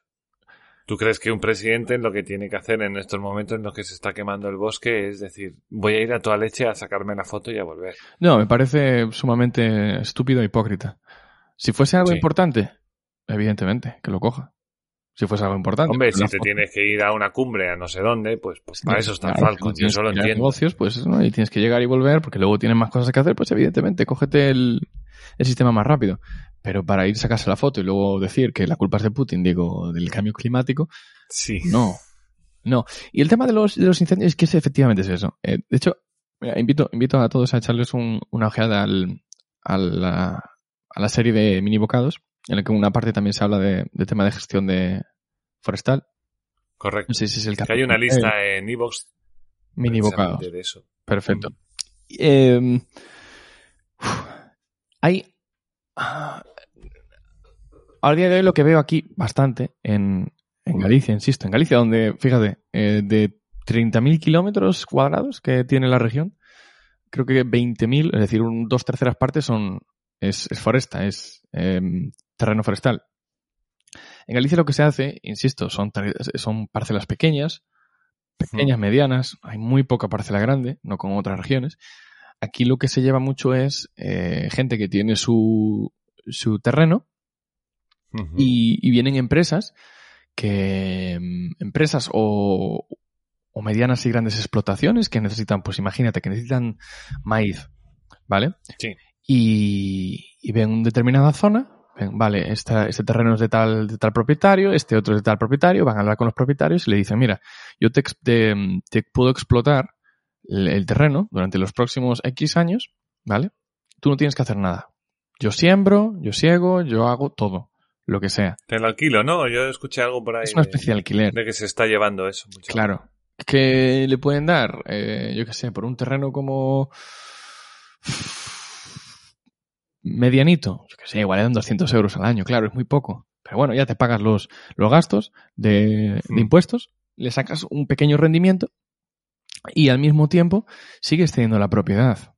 ¿Tú crees que un presidente lo que tiene que hacer en estos momentos en los que se está quemando el bosque es decir, voy a ir a toda leche a sacarme la foto y a volver? No, me parece sumamente estúpido e hipócrita. Si fuese algo Sí. importante, evidentemente, que lo coja. Si fuese algo importante. Hombre, si te foto- tienes que ir a una cumbre a no sé dónde, pues, pues para eso está Claro, Falcon, si yo tienes eso lo que ir a entiendo. negocios, pues, ¿no? y tienes que llegar y volver porque luego tienes más cosas que hacer, pues evidentemente, cógete el, el sistema más rápido. Pero para ir a sacarse la foto y luego decir que la culpa es de Putin, digo, del cambio climático, Sí. no. No. Y el tema de los, de los incendios es que es, efectivamente es eso. Eh, de hecho, mira, invito, invito a todos a echarles un- una ojeada al, a, la, a la serie de mini bocados, en la que una parte también se habla de, de tema de gestión de forestal. Correcto. No sé si es el Que hay una lista en Evox Mini bocados. de eso. Perfecto. Eh, uf, hay. ah, Al día de hoy lo que veo aquí bastante en, en Galicia, insisto, en Galicia, donde, fíjate, eh, de 30.000 kilómetros cuadrados que tiene la región, creo que 20.000, es decir, un, dos terceras partes son es, es foresta, es eh, terreno forestal. En Galicia lo que se hace, insisto, son, son parcelas pequeñas, pequeñas, medianas, hay muy poca parcela grande, no como otras regiones. Aquí lo que se lleva mucho es eh, gente que tiene su, su terreno y, y vienen empresas que mm, empresas o, o medianas y grandes explotaciones que necesitan, pues imagínate, que necesitan maíz, ¿vale? Sí. Y, y ven una determinada zona, ven, vale, esta, este terreno es de tal, de tal propietario, este otro es de tal propietario, van a hablar con los propietarios y le dicen, mira, yo te, te, te puedo explotar el, terreno durante los próximos X años, ¿vale? Tú no tienes que hacer nada. Yo siembro, yo ciego, yo hago todo, lo que sea. Te lo alquilo, ¿no? Yo escuché algo por ahí. Es una especie de alquiler. de que se está llevando eso. mucho. Claro. Que le pueden dar, eh, yo qué sé, por un terreno como medianito, yo qué sé, igual le dan 200 euros al año, claro, es muy poco. Pero bueno, ya te pagas los, los gastos de, de Mm. impuestos, le sacas un pequeño rendimiento y al mismo tiempo sigues teniendo la propiedad.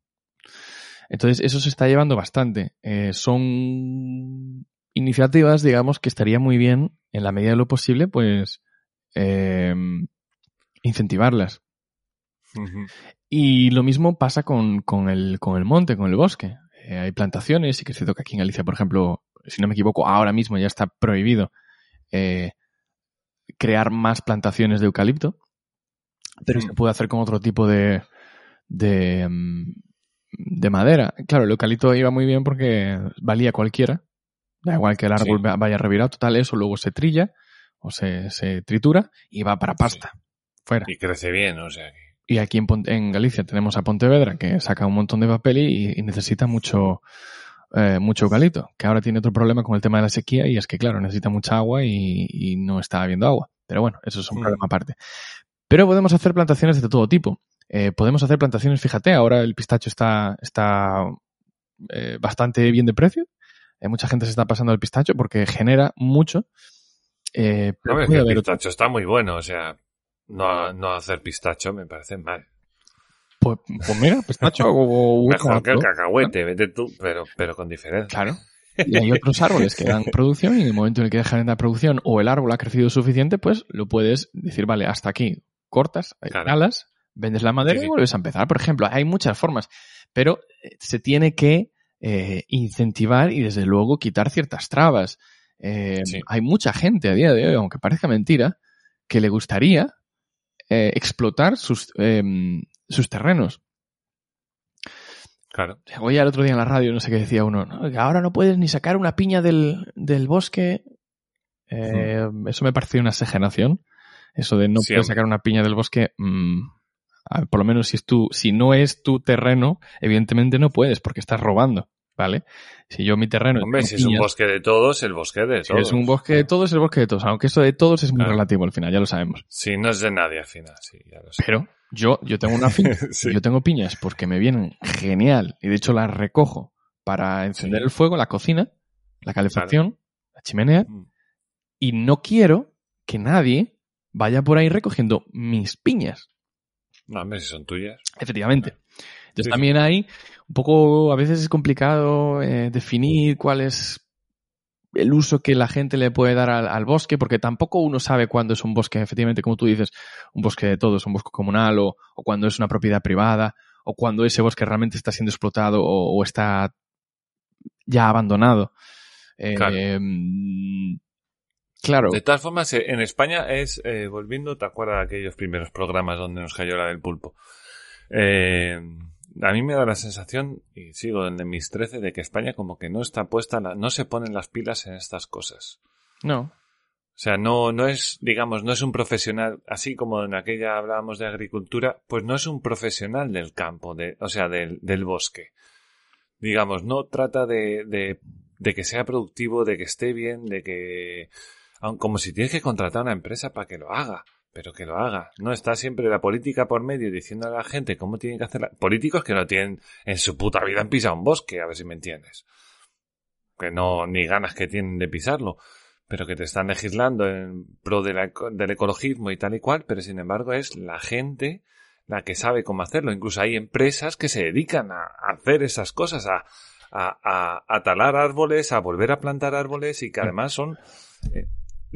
Entonces, eso se está llevando bastante. Eh, son iniciativas, digamos, que estaría muy bien, en la medida de lo posible, pues, eh, incentivarlas. Y lo mismo pasa con, con, el, con el monte, con el bosque. Eh, hay plantaciones, y que es cierto que aquí en Galicia, por ejemplo, si no me equivoco, ahora mismo ya está prohibido crear más plantaciones de eucalipto, pero Mm. se puede hacer con otro tipo de, de, mm, de madera. Claro, el eucalipto iba muy bien porque valía cualquiera, da igual que el árbol Sí. vaya revirado, total, eso luego se trilla o se, se tritura y va para pasta. Fuera. Y crece bien, o sea que. Y aquí en, en Galicia tenemos a Pontevedra que saca un montón de papel y, y necesita mucho, eh, mucho eucalipto, que ahora tiene otro problema con el tema de la sequía y es que, claro, necesita mucha agua y, y no está habiendo agua. Pero bueno, eso es un Mm. problema aparte. Pero podemos hacer plantaciones de todo tipo. Eh, podemos hacer plantaciones, fíjate, ahora el pistacho está, está eh, bastante bien de precio. Eh, mucha gente se está pasando al pistacho porque genera mucho. Eh, Hombre, puede que el otro- pistacho está muy bueno, o sea, no, no hacer pistacho me parece mal. pues, pues mira, pistacho o, Mejor que el cacahuete, vete tú, pero, pero con diferencia. Claro. Y hay otros árboles que dan producción y en el momento en el que dejan de dar producción o el árbol ha crecido suficiente, pues lo puedes decir, vale, hasta aquí. Cortas, Claro. alas, vendes la madera Sí, sí. y vuelves a empezar. Por ejemplo, hay muchas formas, pero eh, se tiene que eh, incentivar y desde luego quitar ciertas trabas. Eh, Sí. Hay mucha gente a día de hoy, aunque parezca mentira, que le gustaría eh, explotar sus, em, sus terrenos. Claro. Oye, el otro día en la radio, no sé qué decía uno, "No, que ahora no puedes ni sacar una piña del, del bosque. Eh, Eso me pareció una exageración. Eso de no Sí, puedes sacar una piña del bosque, mm, por lo menos si es tu, si no es tu terreno, evidentemente no puedes porque estás robando, ¿vale? Si yo mi terreno Hombre, si es un bosque de todos, el bosque de si todos. es un bosque de todos, el bosque de todos. Aunque eso de todos es muy Claro. relativo al final, ya lo sabemos. Sí, no es de nadie al final, sí, ya lo sé. Pero yo, yo tengo una Sí. yo tengo piñas porque me vienen genial y de hecho las recojo para encender Sí. el fuego, la cocina, la calefacción, la chimenea Mm. y no quiero que nadie vaya por ahí recogiendo mis piñas. No, hombre, si son tuyas. Efectivamente. Entonces Sí, también hay un poco, a veces es complicado eh, definir cuál es el uso que la gente le puede dar al, al bosque, porque tampoco uno sabe cuándo es un bosque, efectivamente, como tú dices, un bosque de todos, un bosque comunal, o, o cuando es una propiedad privada, o cuando ese bosque realmente está siendo explotado o, o está ya abandonado. Eh, Claro. mm, claro. De todas formas, eh, en España es, eh, volviendo, ¿te acuerdas de aquellos primeros programas donde nos cayó la del pulpo? Eh, a mí me da la sensación, y sigo en mis 13, de que España como que no está puesta, la- no se ponen las pilas en estas cosas. No. O sea, no, no es, digamos, no es un profesional, así como en aquella hablábamos de agricultura, pues no es un profesional del campo, de, o sea, del, del bosque. Digamos, no trata de, de, de que sea productivo, de que esté bien, de que, como si tienes que contratar a una empresa para que lo haga, pero que lo haga. No está siempre la política por medio diciendo a la gente cómo tienen que hacer la... Políticos que no tienen en su puta vida han pisado un bosque, a ver si me entiendes. Que no, ni ganas que tienen de pisarlo pero que te están legislando en pro de la eco- del ecologismo y tal y cual, pero sin embargo es la gente la que sabe cómo hacerlo. Incluso hay empresas que se dedican a, a hacer esas cosas, a, a, a- a talar árboles, a volver a plantar árboles y que además son... eh,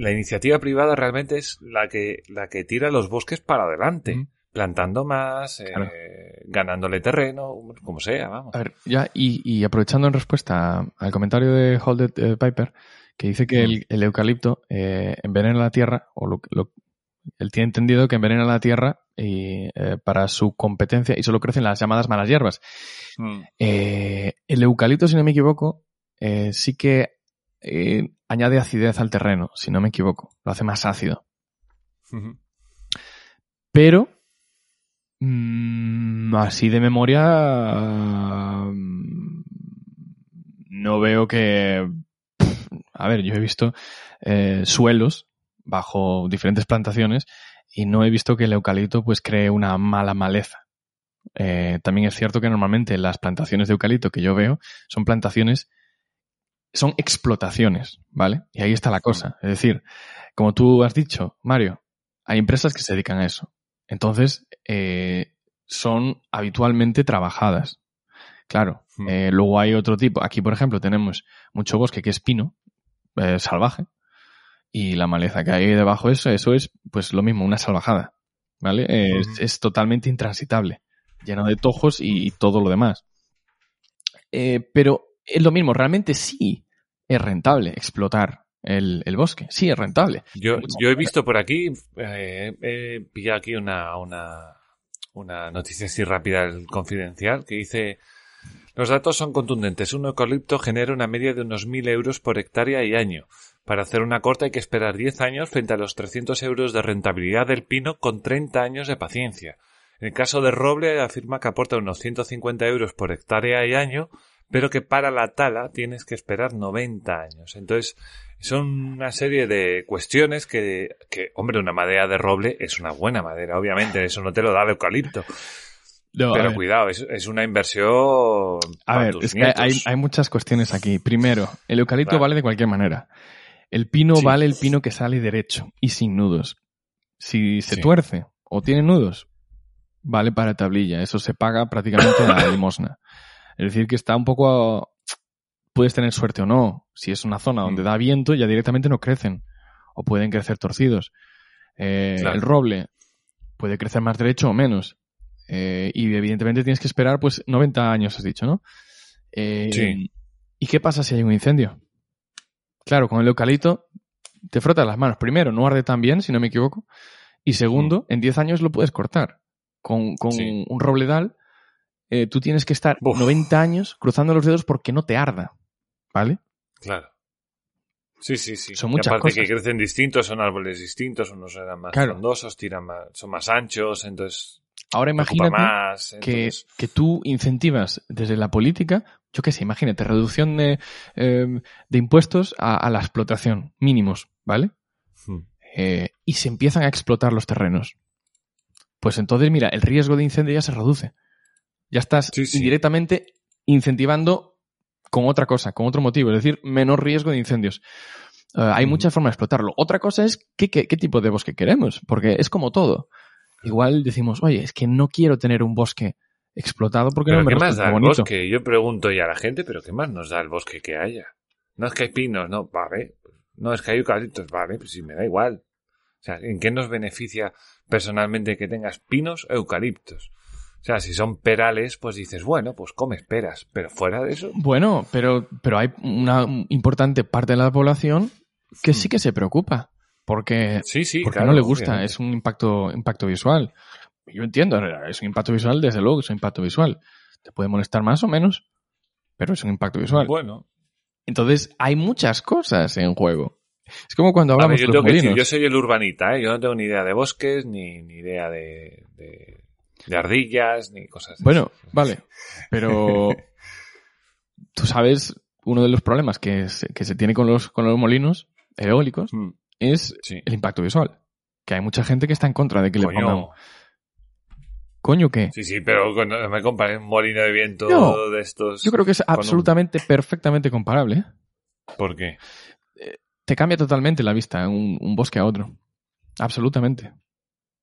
la iniciativa privada realmente es la que, la que tira los bosques para adelante, Mm. plantando más, eh, ganándole terreno, como sea, vamos. A ver, ya, y, y aprovechando en respuesta al comentario de Hold It, eh, Piper, que dice que el, el eucalipto eh, envenena la tierra, o lo, lo- él tiene entendido que envenena la tierra y, eh, para su competencia y solo crecen las llamadas malas hierbas. Mm. Eh, el eucalipto, si no me equivoco, sí que eh, añade acidez al terreno, si no me equivoco, lo hace más ácido. Pero, mm, así de memoria, mm, no veo que... pff, A ver, yo he visto eh, suelos bajo diferentes plantaciones y no he visto que el eucalipto pues cree una mala maleza. Eh, también es cierto que normalmente las plantaciones de eucalipto que yo veo son plantaciones, son explotaciones, ¿vale? Y ahí está la cosa. Es decir, como tú has dicho, Mario, hay empresas que se dedican a eso. Entonces, eh, son habitualmente trabajadas. Claro, Hmm. eh, luego hay otro tipo. Aquí, por ejemplo, tenemos mucho bosque que es pino, eh, salvaje, y la maleza que hay debajo de eso, eso es pues lo mismo, una salvajada. ¿Vale? Es, Ujú. es totalmente intransitable, lleno de tojos y, y todo lo demás. Pero es lo mismo, realmente sí es rentable explotar el, el bosque, sí es rentable. Yo, yo he visto por aquí, eh, he pillado aquí una, una, una noticia así rápida del confidencial que dice, los datos son contundentes. Un eucalipto genera una media de unos 1.000 euros por hectárea y año. Para hacer una corta hay que esperar 10 años frente a los 300 euros de rentabilidad del pino con 30 años de paciencia. En el caso de roble afirma que aporta unos 150 euros por hectárea y año, pero que para la tala tienes que esperar 90 años. Entonces, son una serie de cuestiones que, que, hombre, una madera de roble es una buena madera, obviamente, eso no te lo da el eucalipto. No, pero cuidado, es, es una inversión. A ver, tus es que nietos. hay, hay muchas cuestiones aquí. Primero, el eucalipto vale de cualquier manera. El pino Sí. vale el pino que sale derecho y sin nudos. Si se Sí. tuerce o tiene nudos, vale para tablilla. Eso se paga prácticamente a la limosna. Es decir, que está un poco puedes tener suerte o no. Si es una zona donde Mm. da viento, ya directamente no crecen. O pueden crecer torcidos. Eh, Claro. El roble puede crecer más derecho o menos. Eh, y evidentemente tienes que esperar, pues, 90 años, has dicho, ¿no? Eh, Sí. ¿Y qué pasa si hay un incendio? Claro, con el eucalipto te frotas las manos. Primero, no arde tan bien, si no me equivoco. Y segundo, en 10 años lo puedes cortar. Con, con Mm. Sí. un robledal, eh, tú tienes que estar Uf. 90 años cruzando los dedos porque no te arda. ¿Vale? Claro. Sí, sí, sí. Son Y muchas aparte cosas. que crecen distintos, son árboles distintos, unos eran más Claro. frondosos, tiran más, son más anchos, entonces Ahora imagínate más. que, que tú incentivas desde la política, yo qué sé, imagínate, reducción de, eh, de impuestos a, a la explotación, mínimos, ¿vale? Hmm. Eh, y se empiezan a explotar los terrenos. Pues entonces, mira, el riesgo de incendio ya se reduce. Ya estás Sí, sí. indirectamente incentivando con otra cosa, con otro motivo, es decir, menor riesgo de incendios. Eh, hay muchas formas de explotarlo. Otra cosa es qué, qué, qué tipo de bosque queremos, porque es como todo. Igual decimos, oye, es que no quiero tener un bosque explotado porque Pero no me ¿qué más da el bonito. bosque? Yo pregunto ya a la gente, pero ¿qué más nos da el bosque que haya? No es que hay pinos, no, vale. No es que hay eucaliptos, vale, pues sí, me da igual. O sea, ¿en qué nos beneficia personalmente que tengas pinos o eucaliptos? O sea, si son perales, pues dices, bueno, pues comes peras, pero fuera de eso, Bueno, pero, pero hay una importante parte de la población que sí que se preocupa. Porque, sí, sí, porque claro, no le gusta, obviamente. es un impacto, impacto visual. Yo entiendo, es un impacto visual, desde luego es un impacto visual. Te puede molestar más o menos, pero es un impacto visual. Bueno, Entonces, hay muchas cosas en juego. Es como cuando hablamos ver, yo de los decir, molinos. yo soy el urbanita, ¿eh? Yo no tengo ni idea de bosques, ni, ni idea de, de, de ardillas, ni cosas de Bueno, vale, pero tú sabes, uno de los problemas que se, que se tiene con los, con los molinos eólicos Mm, es Sí. el impacto visual. Que hay mucha gente que está en contra de que le Coño. pongan... ¿Coño qué? Sí, sí, pero no me comparé un molino de viento No, de estos. Yo creo que es con un- absolutamente, perfectamente comparable. ¿eh? ¿Por qué? Te cambia totalmente la vista un, un bosque a otro. Absolutamente.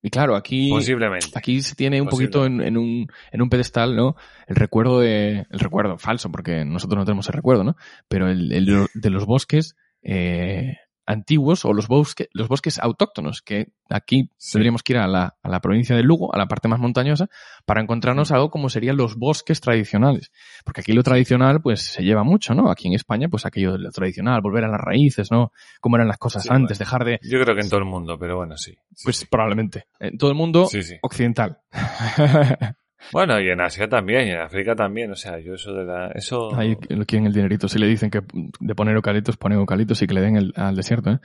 Y claro, aquí... Posiblemente. Aquí se tiene un poquito en, en un, en un pedestal, ¿no? El recuerdo de, el recuerdo falso, porque nosotros no tenemos el recuerdo, ¿no? Pero el, el de los bosques eh, antiguos o los bosques, los bosques autóctonos, que aquí Sí. tendríamos que ir a la, a la provincia de Lugo, a la parte más montañosa, para encontrarnos algo como serían los bosques tradicionales. Porque aquí lo tradicional, pues, se lleva mucho, ¿no? Aquí en España, pues aquello de lo tradicional, volver a las raíces, ¿no? Cómo eran las cosas Sí, antes, bueno. dejar de, Yo creo que en todo el mundo, pero bueno, sí. sí, pues probablemente, en todo el mundo occidental. Bueno, y en Asia también, y en África también. O sea, yo eso de la. Eso. Ahí quieren el dinerito. Si le dicen que de poner eucaliptos, pone eucaliptos y que le den el- al desierto, ¿eh?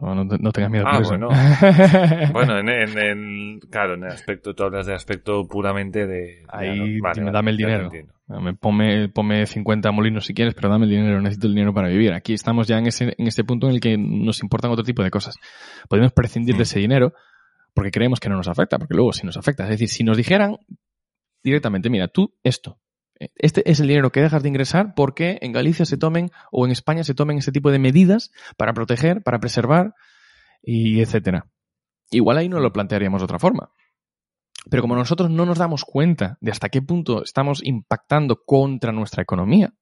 No, no, no tengas miedo Ah, por eso. bueno. Bueno, en, en, en- Claro, en el aspecto, tú hablas de aspecto puramente de. Ahí. Vale, dime, dame el dinero. Dame- Ponme, ponme 50 molinos si quieres, pero dame el dinero. Necesito el dinero para vivir. Aquí estamos ya en ese, en ese punto en el que nos importan otro tipo de cosas. Podemos prescindir Mm. de ese dinero porque creemos que no nos afecta, porque luego sí nos afecta. Es decir, si nos dijeran directamente, mira, tú esto, este es el dinero que dejas de ingresar porque en Galicia se tomen o en España se tomen ese tipo de medidas para proteger, para preservar y etcétera. Igual ahí no lo plantearíamos de otra forma. Pero como nosotros no nos damos cuenta de hasta qué punto estamos impactando contra nuestra economía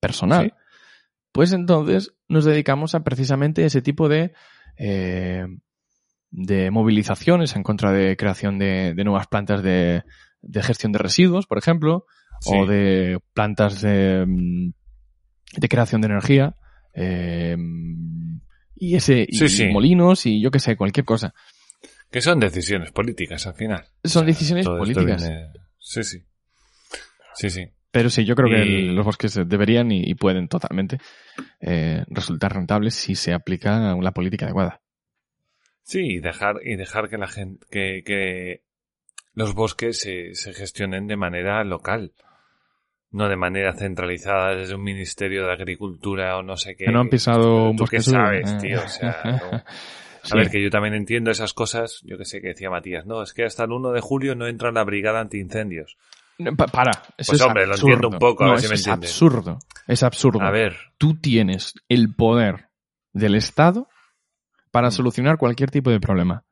personal, Sí. pues entonces nos dedicamos a precisamente ese tipo de, eh, de movilizaciones en contra de creación de, de nuevas plantas de, de gestión de residuos, por ejemplo, Sí. o de plantas de, mm, de creación de energía. eh, y ese y Sí, molinos y yo qué sé, cualquier cosa. Que son decisiones políticas al final. Son O sea, decisiones políticas. viene- Sí, sí. Sí, sí. Pero sí, yo creo que el- los bosques deberían y, y pueden totalmente eh, resultar rentables si se aplica una política adecuada. Sí, y dejar, y dejar que la gente, que, que los bosques se, se gestionen de manera local. No de manera centralizada desde un ministerio de agricultura o no sé qué. Que no han pisado un ¿Tú bosque qué suyo. sabes, Eh. tío? O sea, no. A Sí. ver, que yo también entiendo esas cosas, yo que sé, que decía Matías, no, es que hasta el 1 de julio no entra la brigada antiincendios. No, pa- para. Eso Pues es hombre, lo absurdo. entiendo un poco, a No, ver si me es absurdo. Es absurdo. A ver, Tú tienes el poder del Estado para Mm. solucionar cualquier tipo de problema.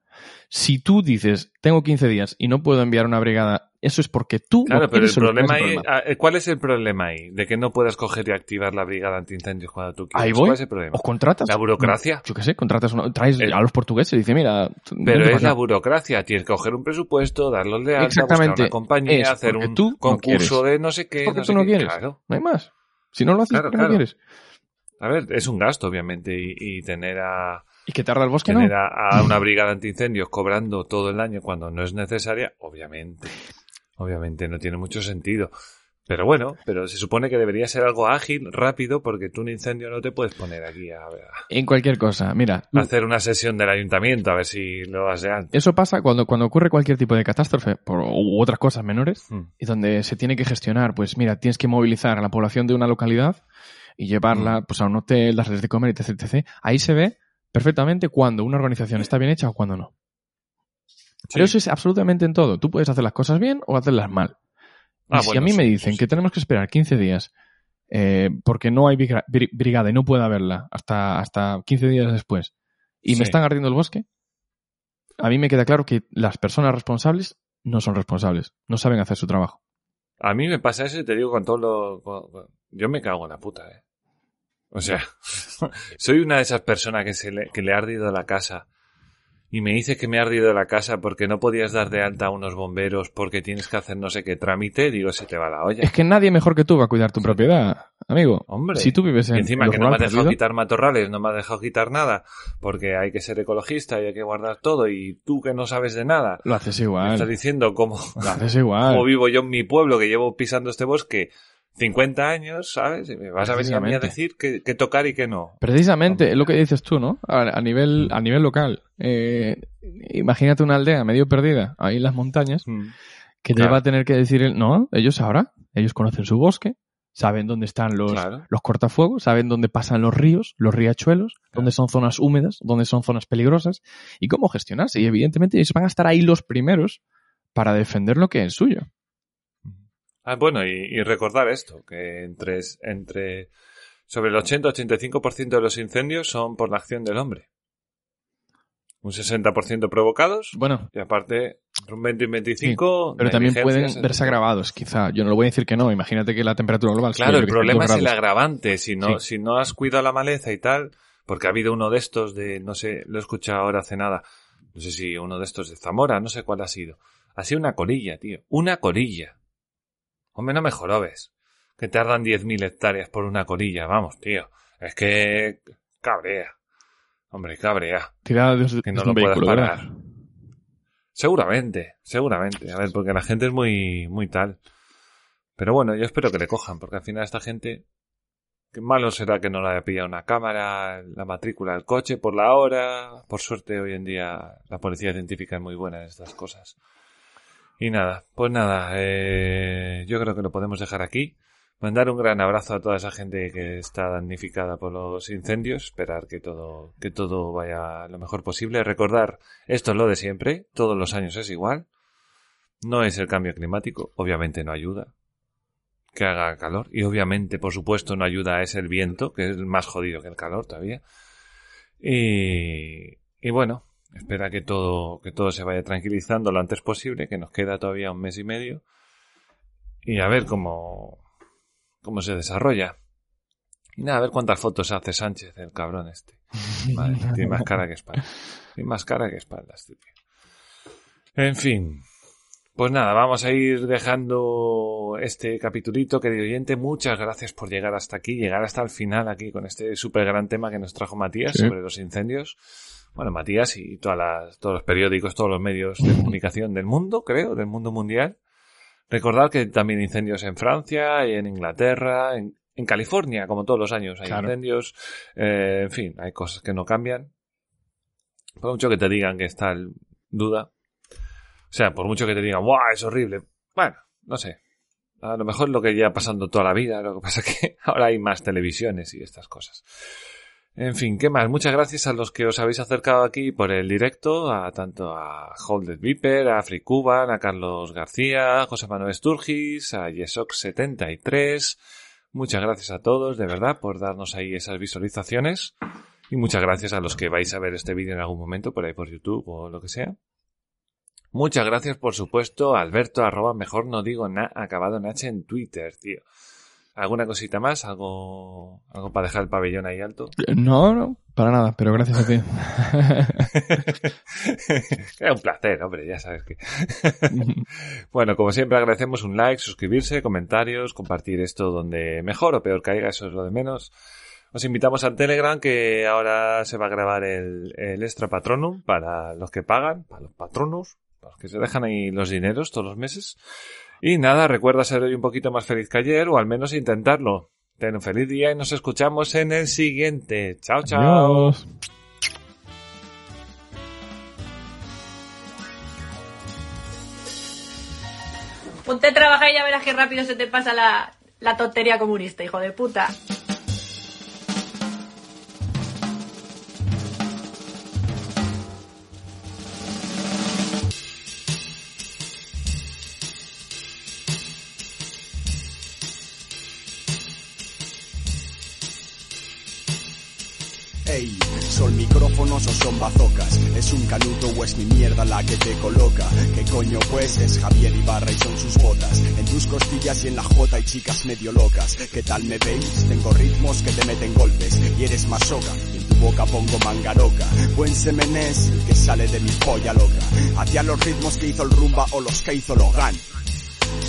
Si tú dices, tengo 15 días y no puedo enviar una brigada, eso es porque tú Claro, no pero el problema ahí, problema. ah, ¿cuál es el problema ahí? De que no puedas coger y activar la brigada antiincendios cuando tú quieras. Ahí voy. ¿Cuál es el problema? O contratas. La burocracia. Yo qué sé, contratas una, traes El- a los portugueses y dice, mira, Pero es la burocracia. Tienes que coger un presupuesto, darlos de alta, Exactamente. buscar una compañía, Es hacer un tú concurso de no sé qué. Porque no tú sé no qué. quieres. Claro. No hay más. Si no lo haces, Claro, claro. no quieres. A ver, es un gasto, obviamente, y, y tener a Y que tarda el bosque, no. a, a una brigada antiincendios cobrando todo el año cuando no es necesaria, obviamente. Obviamente no tiene mucho sentido. Pero bueno, pero se supone que debería ser algo ágil, rápido, porque tú un incendio no te puedes poner aquí a, En cualquier cosa. Mira, a hacer una sesión del ayuntamiento a ver si lo de antes. eso pasa cuando, cuando ocurre cualquier tipo de catástrofe por, u otras cosas menores Mm. y donde se tiene que gestionar, pues mira, tienes que movilizar a la población de una localidad y llevarla Mm. pues a un hotel, darles de comer, etc, etc. Ahí se ve perfectamente cuando una organización está bien hecha o cuando no. Pero eso es absolutamente en todo. Tú puedes hacer las cosas bien o hacerlas mal. Y Ah, si bueno, a mí me dicen sí. que tenemos que esperar 15 días eh, porque no hay briga- bri- brigada y no puedo haberla hasta, hasta 15 días después y me están ardiendo el bosque, a mí me queda claro que las personas responsables no son responsables, no saben hacer su trabajo. A mí me pasa eso y te digo con todo lo... Yo me cago en la puta, eh. O sea, soy una de esas personas que, se le, que le ha ardido la casa y me dice que me ha ardido la casa porque no podías dar de alta a unos bomberos porque tienes que hacer no sé qué trámite, digo, se te va la olla. Es que nadie mejor que tú va a cuidar tu propiedad, amigo. Hombre. Si tú vives en Y encima que no me has dejado quitar matorrales, no me has dejado quitar nada, porque hay que ser ecologista y hay que guardar todo, y tú que no sabes de nada, lo haces me igual. estás diciendo cómo, Lo haces igual. cómo vivo yo en mi pueblo, que llevo pisando este bosque 50 años, ¿sabes? Y me vas a venir a mí a decir que, que tocar y que no. Precisamente, es lo que dices tú, ¿no? A, a nivel, a nivel local. Eh, imagínate una aldea medio perdida, ahí en las montañas, que te Claro. va a tener que decir, el- no, ellos ahora, ellos conocen su bosque, saben dónde están los, Claro. los cortafuegos, saben dónde pasan los ríos, los riachuelos, dónde son zonas húmedas, dónde son zonas peligrosas y cómo gestionarse. Y evidentemente ellos van a estar ahí los primeros para defender lo que es suyo. Ah, bueno, y, y recordar esto, que entre, entre sobre el 80-85% de los incendios son por la acción del hombre. Un 60% provocados Bueno, y aparte un 20 y 25 pero también pueden verse agravados, quizá. Yo no lo voy a decir que no. Imagínate que la temperatura global Claro, el problema es el agravante. Si no, Sí. si no has cuidado la maleza y tal, porque ha habido uno de estos de, no sé, lo he escuchado ahora hace nada, no sé si uno de estos de Zamora, no sé cuál ha sido. Ha sido una colilla, tío. Una colilla. Hombre, no me jorobes. Que tardan 10.000 hectáreas por una colilla. Vamos, tío. Es que cabrea. Hombre, cabrea. Tirada de, Que no lo puedas parar. Seguramente, seguramente. A ver, porque la gente es muy, muy tal. Pero bueno, yo espero que le cojan, porque al final esta gente, qué malo será que no le haya pillado una cámara, la matrícula del coche por la hora. Por suerte hoy en día la policía científica es muy buena en estas cosas. Y nada, pues nada, eh, yo creo que lo podemos dejar aquí. Mandar un gran abrazo a toda esa gente que está damnificada por los incendios. Esperar que todo, que todo vaya lo mejor posible. Recordar, esto es lo de siempre. Todos los años es igual. No es el cambio climático. Obviamente no ayuda. Que haga calor. Y obviamente, por supuesto, no ayuda es el viento, que es más jodido que el calor todavía. Y, y bueno, espera que todo, que todo se vaya tranquilizando lo antes posible, que nos queda todavía un mes y medio. Y a ver cómo, cómo se desarrolla. Y nada, a ver cuántas fotos hace Sánchez, el cabrón este. Madre, tiene más cara que espalda. Tiene más cara que espalda este tío. En fin. Pues nada, vamos a ir dejando este capitulito, querido oyente. Muchas gracias por llegar hasta aquí, llegar hasta el final aquí con este súper gran tema que nos trajo Matías Sí. sobre los incendios. Bueno, Matías y todas las, todos los periódicos, todos los medios de comunicación del mundo, creo, del mundo mundial. Recordad que también incendios en Francia y en Inglaterra, en, en California, como todos los años hay Claro. incendios. Eh, en fin, hay cosas que no cambian. Por mucho que te digan que está duda. O sea, por mucho que te digan, ¡guau! Es horrible. Bueno, no sé. A lo mejor es lo que lleva pasando toda la vida. Lo que pasa es que ahora hay más televisiones y estas cosas. En fin, ¿qué más? Muchas gracias a los que os habéis acercado aquí por el directo, a tanto a Holded Viper, a Free Cuban, a Carlos García, a José Manuel Sturgis, a Yesox73. Muchas gracias a todos, de verdad, por darnos ahí esas visualizaciones. Y muchas gracias a los que vais a ver este vídeo en algún momento por ahí por YouTube o lo que sea. Muchas gracias, por supuesto, a Alberto, arroba mejor no digo nada, acabado en H en Twitter, tío. ¿Alguna cosita más? ¿Algo, algo para dejar el pabellón ahí alto? No, no, para nada, pero gracias a ti. es un placer, hombre, ya sabes que. bueno, como siempre agradecemos un like, suscribirse, comentarios, compartir esto donde mejor o peor caiga, eso es lo de menos. Os invitamos al Telegram que ahora se va a grabar el, el extra patronum para los que pagan, para los patronos, para los que se dejan ahí los dineros todos los meses. Y nada, recuerda ser hoy un poquito más feliz que ayer, o al menos intentarlo. Ten un feliz día y nos escuchamos en el siguiente. Chao, chao. Adiós. Ponte a trabajar y ya verás qué rápido se te pasa la, la tontería comunista, hijo de puta. Es un canuto o es mi mierda la que te coloca. ¿Qué coño pues? Es Javier Ibarra y son sus botas. En tus costillas y en la jota hay chicas medio locas. ¿Qué tal me veis? Tengo ritmos que te meten golpes y eres masoca. Y en tu boca pongo mangaroca. Buen semen es el que sale de mi polla loca. Hacia los ritmos que hizo el rumba o los que hizo Logan.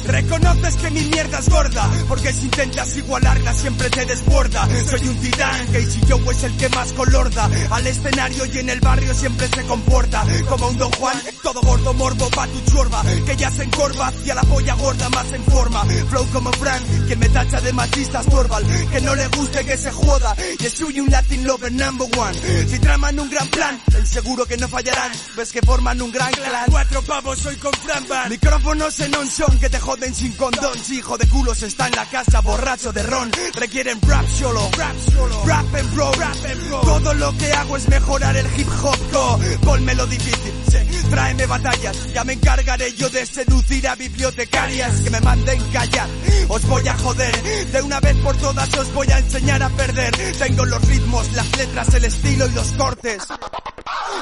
Reconoces que mi mierda es gorda, porque si intentas igualarla siempre te desborda. Soy un titán, Casey Joe es el que más colorda. Al escenario y en el barrio siempre se comporta como un Don Juan, todo gordo morbo pa' tu chorba, que ya se encorva hacia la polla gorda más en forma. Flow como Frank, quien me tacha de machista Torval, que no le guste que se joda, y soy un Latin lover number one. Si traman un gran plan, el seguro que no fallarán, ves que forman un gran clan. Cuatro pavos soy con Fran Van. Micrófonos en on que te joden sin condón. Si hijo de culos está en la casa borracho de ron, requieren rap solo, rap solo, rap and bro, rap and bro. Todo lo que hago es mejorar el hip hop, go. Ponme difícil, sí. tráeme batallas, ya me encargaré yo de seducir a bibliotecarias que me manden callar. Os voy a joder, de una vez por todas os voy a enseñar a perder. Tengo los ritmos, las letras, el estilo y los cortes.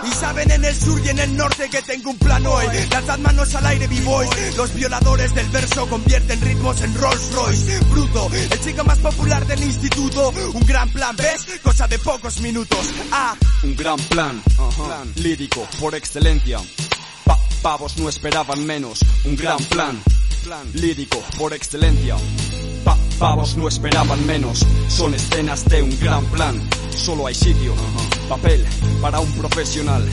Y saben en el sur y en el norte que tengo un plan hoy. Lanzad manos al aire, b-boys. Los violadores del verso convierten ritmos en Rolls Royce. Bruto, el chico más popular del instituto. Un gran plan, ¿ves? Cosa de pocos minutos. Ah, Un gran plan, plan lírico por excelencia. Pa- pavos no esperaban menos. Un gran plan, plan lírico por excelencia. Pa- pavos no esperaban menos. Son escenas de un gran plan. Solo hay sitio, papel para un profesional.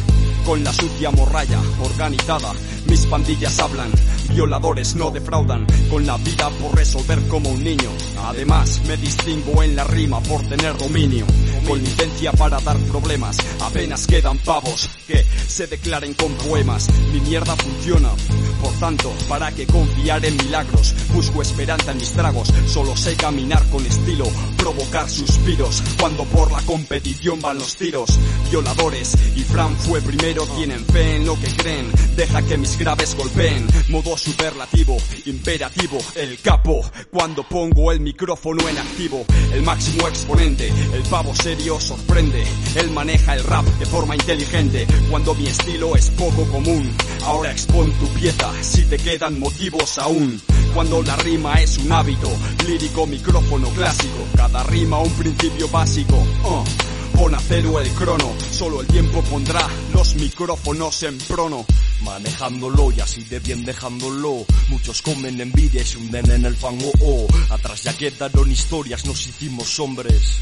Con la sucia morralla organizada, mis pandillas hablan. Violadores no defraudan, con la vida por resolver como un niño. Además, me distingo en la rima por tener dominio. Con licencia para dar problemas, apenas quedan pavos que se declaren con poemas. Mi mierda funciona, por tanto, para que confiar en milagros. Busco esperanza en mis tragos, solo sé caminar con estilo, provocar suspiros. Cuando por la competición van los tiros, violadores y Fran fue primero. Tienen fe en lo que creen, deja que mis graves golpeen. Modo superlativo, imperativo, el capo. Cuando pongo el micrófono en activo, el máximo exponente, el pavo serio sorprende. Él maneja el rap de forma inteligente, cuando mi estilo es poco común. Ahora expon tu pieza, si te quedan motivos aún. Cuando la rima es un hábito, lírico micrófono clásico, cada rima un principio básico. Uh. Pon a el crono, solo el tiempo pondrá los micrófonos en prono. Manejándolo y así de bien dejándolo. Muchos comen envidia y se hunden en el fango. Oh, atrás ya quedaron historias, nos hicimos hombres.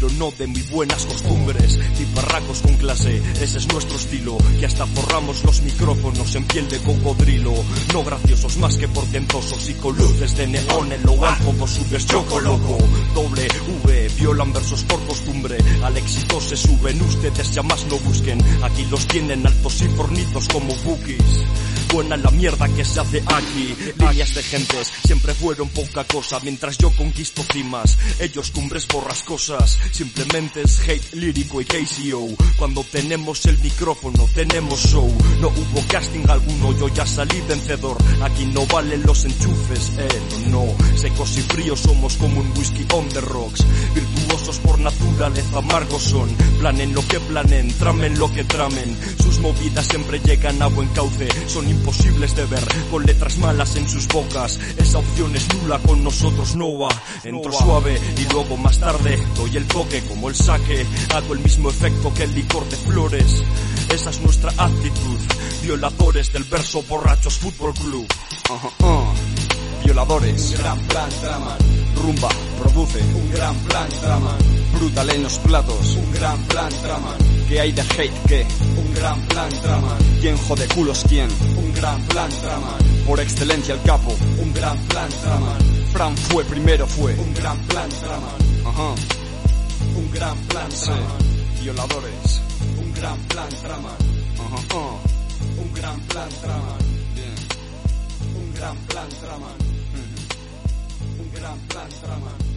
Pero no de muy buenas costumbres, tiparracos con clase, ese es nuestro estilo, que hasta forramos los micrófonos en piel de cocodrilo, no graciosos más que portentosos y con luces de neón en lo alto dos subes choco loco, doble V, violan versos por costumbre, al éxito se suben, ustedes ya más no busquen, aquí los tienen altos y fornitos como bookies. Buena la mierda que se hace aquí. Líneas de gentes siempre fueron poca cosa, mientras yo conquisto cimas, ellos cumbres borrascosas. Simplemente es hate lírico y KCO. Cuando tenemos el micrófono, tenemos show. No hubo casting alguno, yo ya salí vencedor. Aquí no valen los enchufes, eh, no. Secos y fríos somos como un whisky on the rocks. Virtuosos por naturaleza, amargos son. Planen lo que planen, tramen lo que tramen. Sus movidas siempre llegan a buen cauce. Son imposibles de ver con letras malas en sus bocas. Esa opción es nula, con nosotros no va. Entro suave y luego más tarde doy el toque como el saque. Hago el mismo efecto que el licor de flores. Esa es nuestra actitud. Violadores del verso, borrachos, fútbol club. Violadores. Un gran plan traman, Rumba, produce. un gran plan traman, Brutal en los platos. un gran plan traman, ¿Qué hay de hate? ¿Qué? un gran plan traman, ¿Quién jode culos quién? un gran plan traman, Por excelencia el capo. un gran plan traman, Fran fue, primero fue. un gran plan traman, Ajá, un gran plan sí. traman, Violadores. un gran plan traman, Ajá, un gran plan traman, Bien. un gran plan traman, un gran plan traman.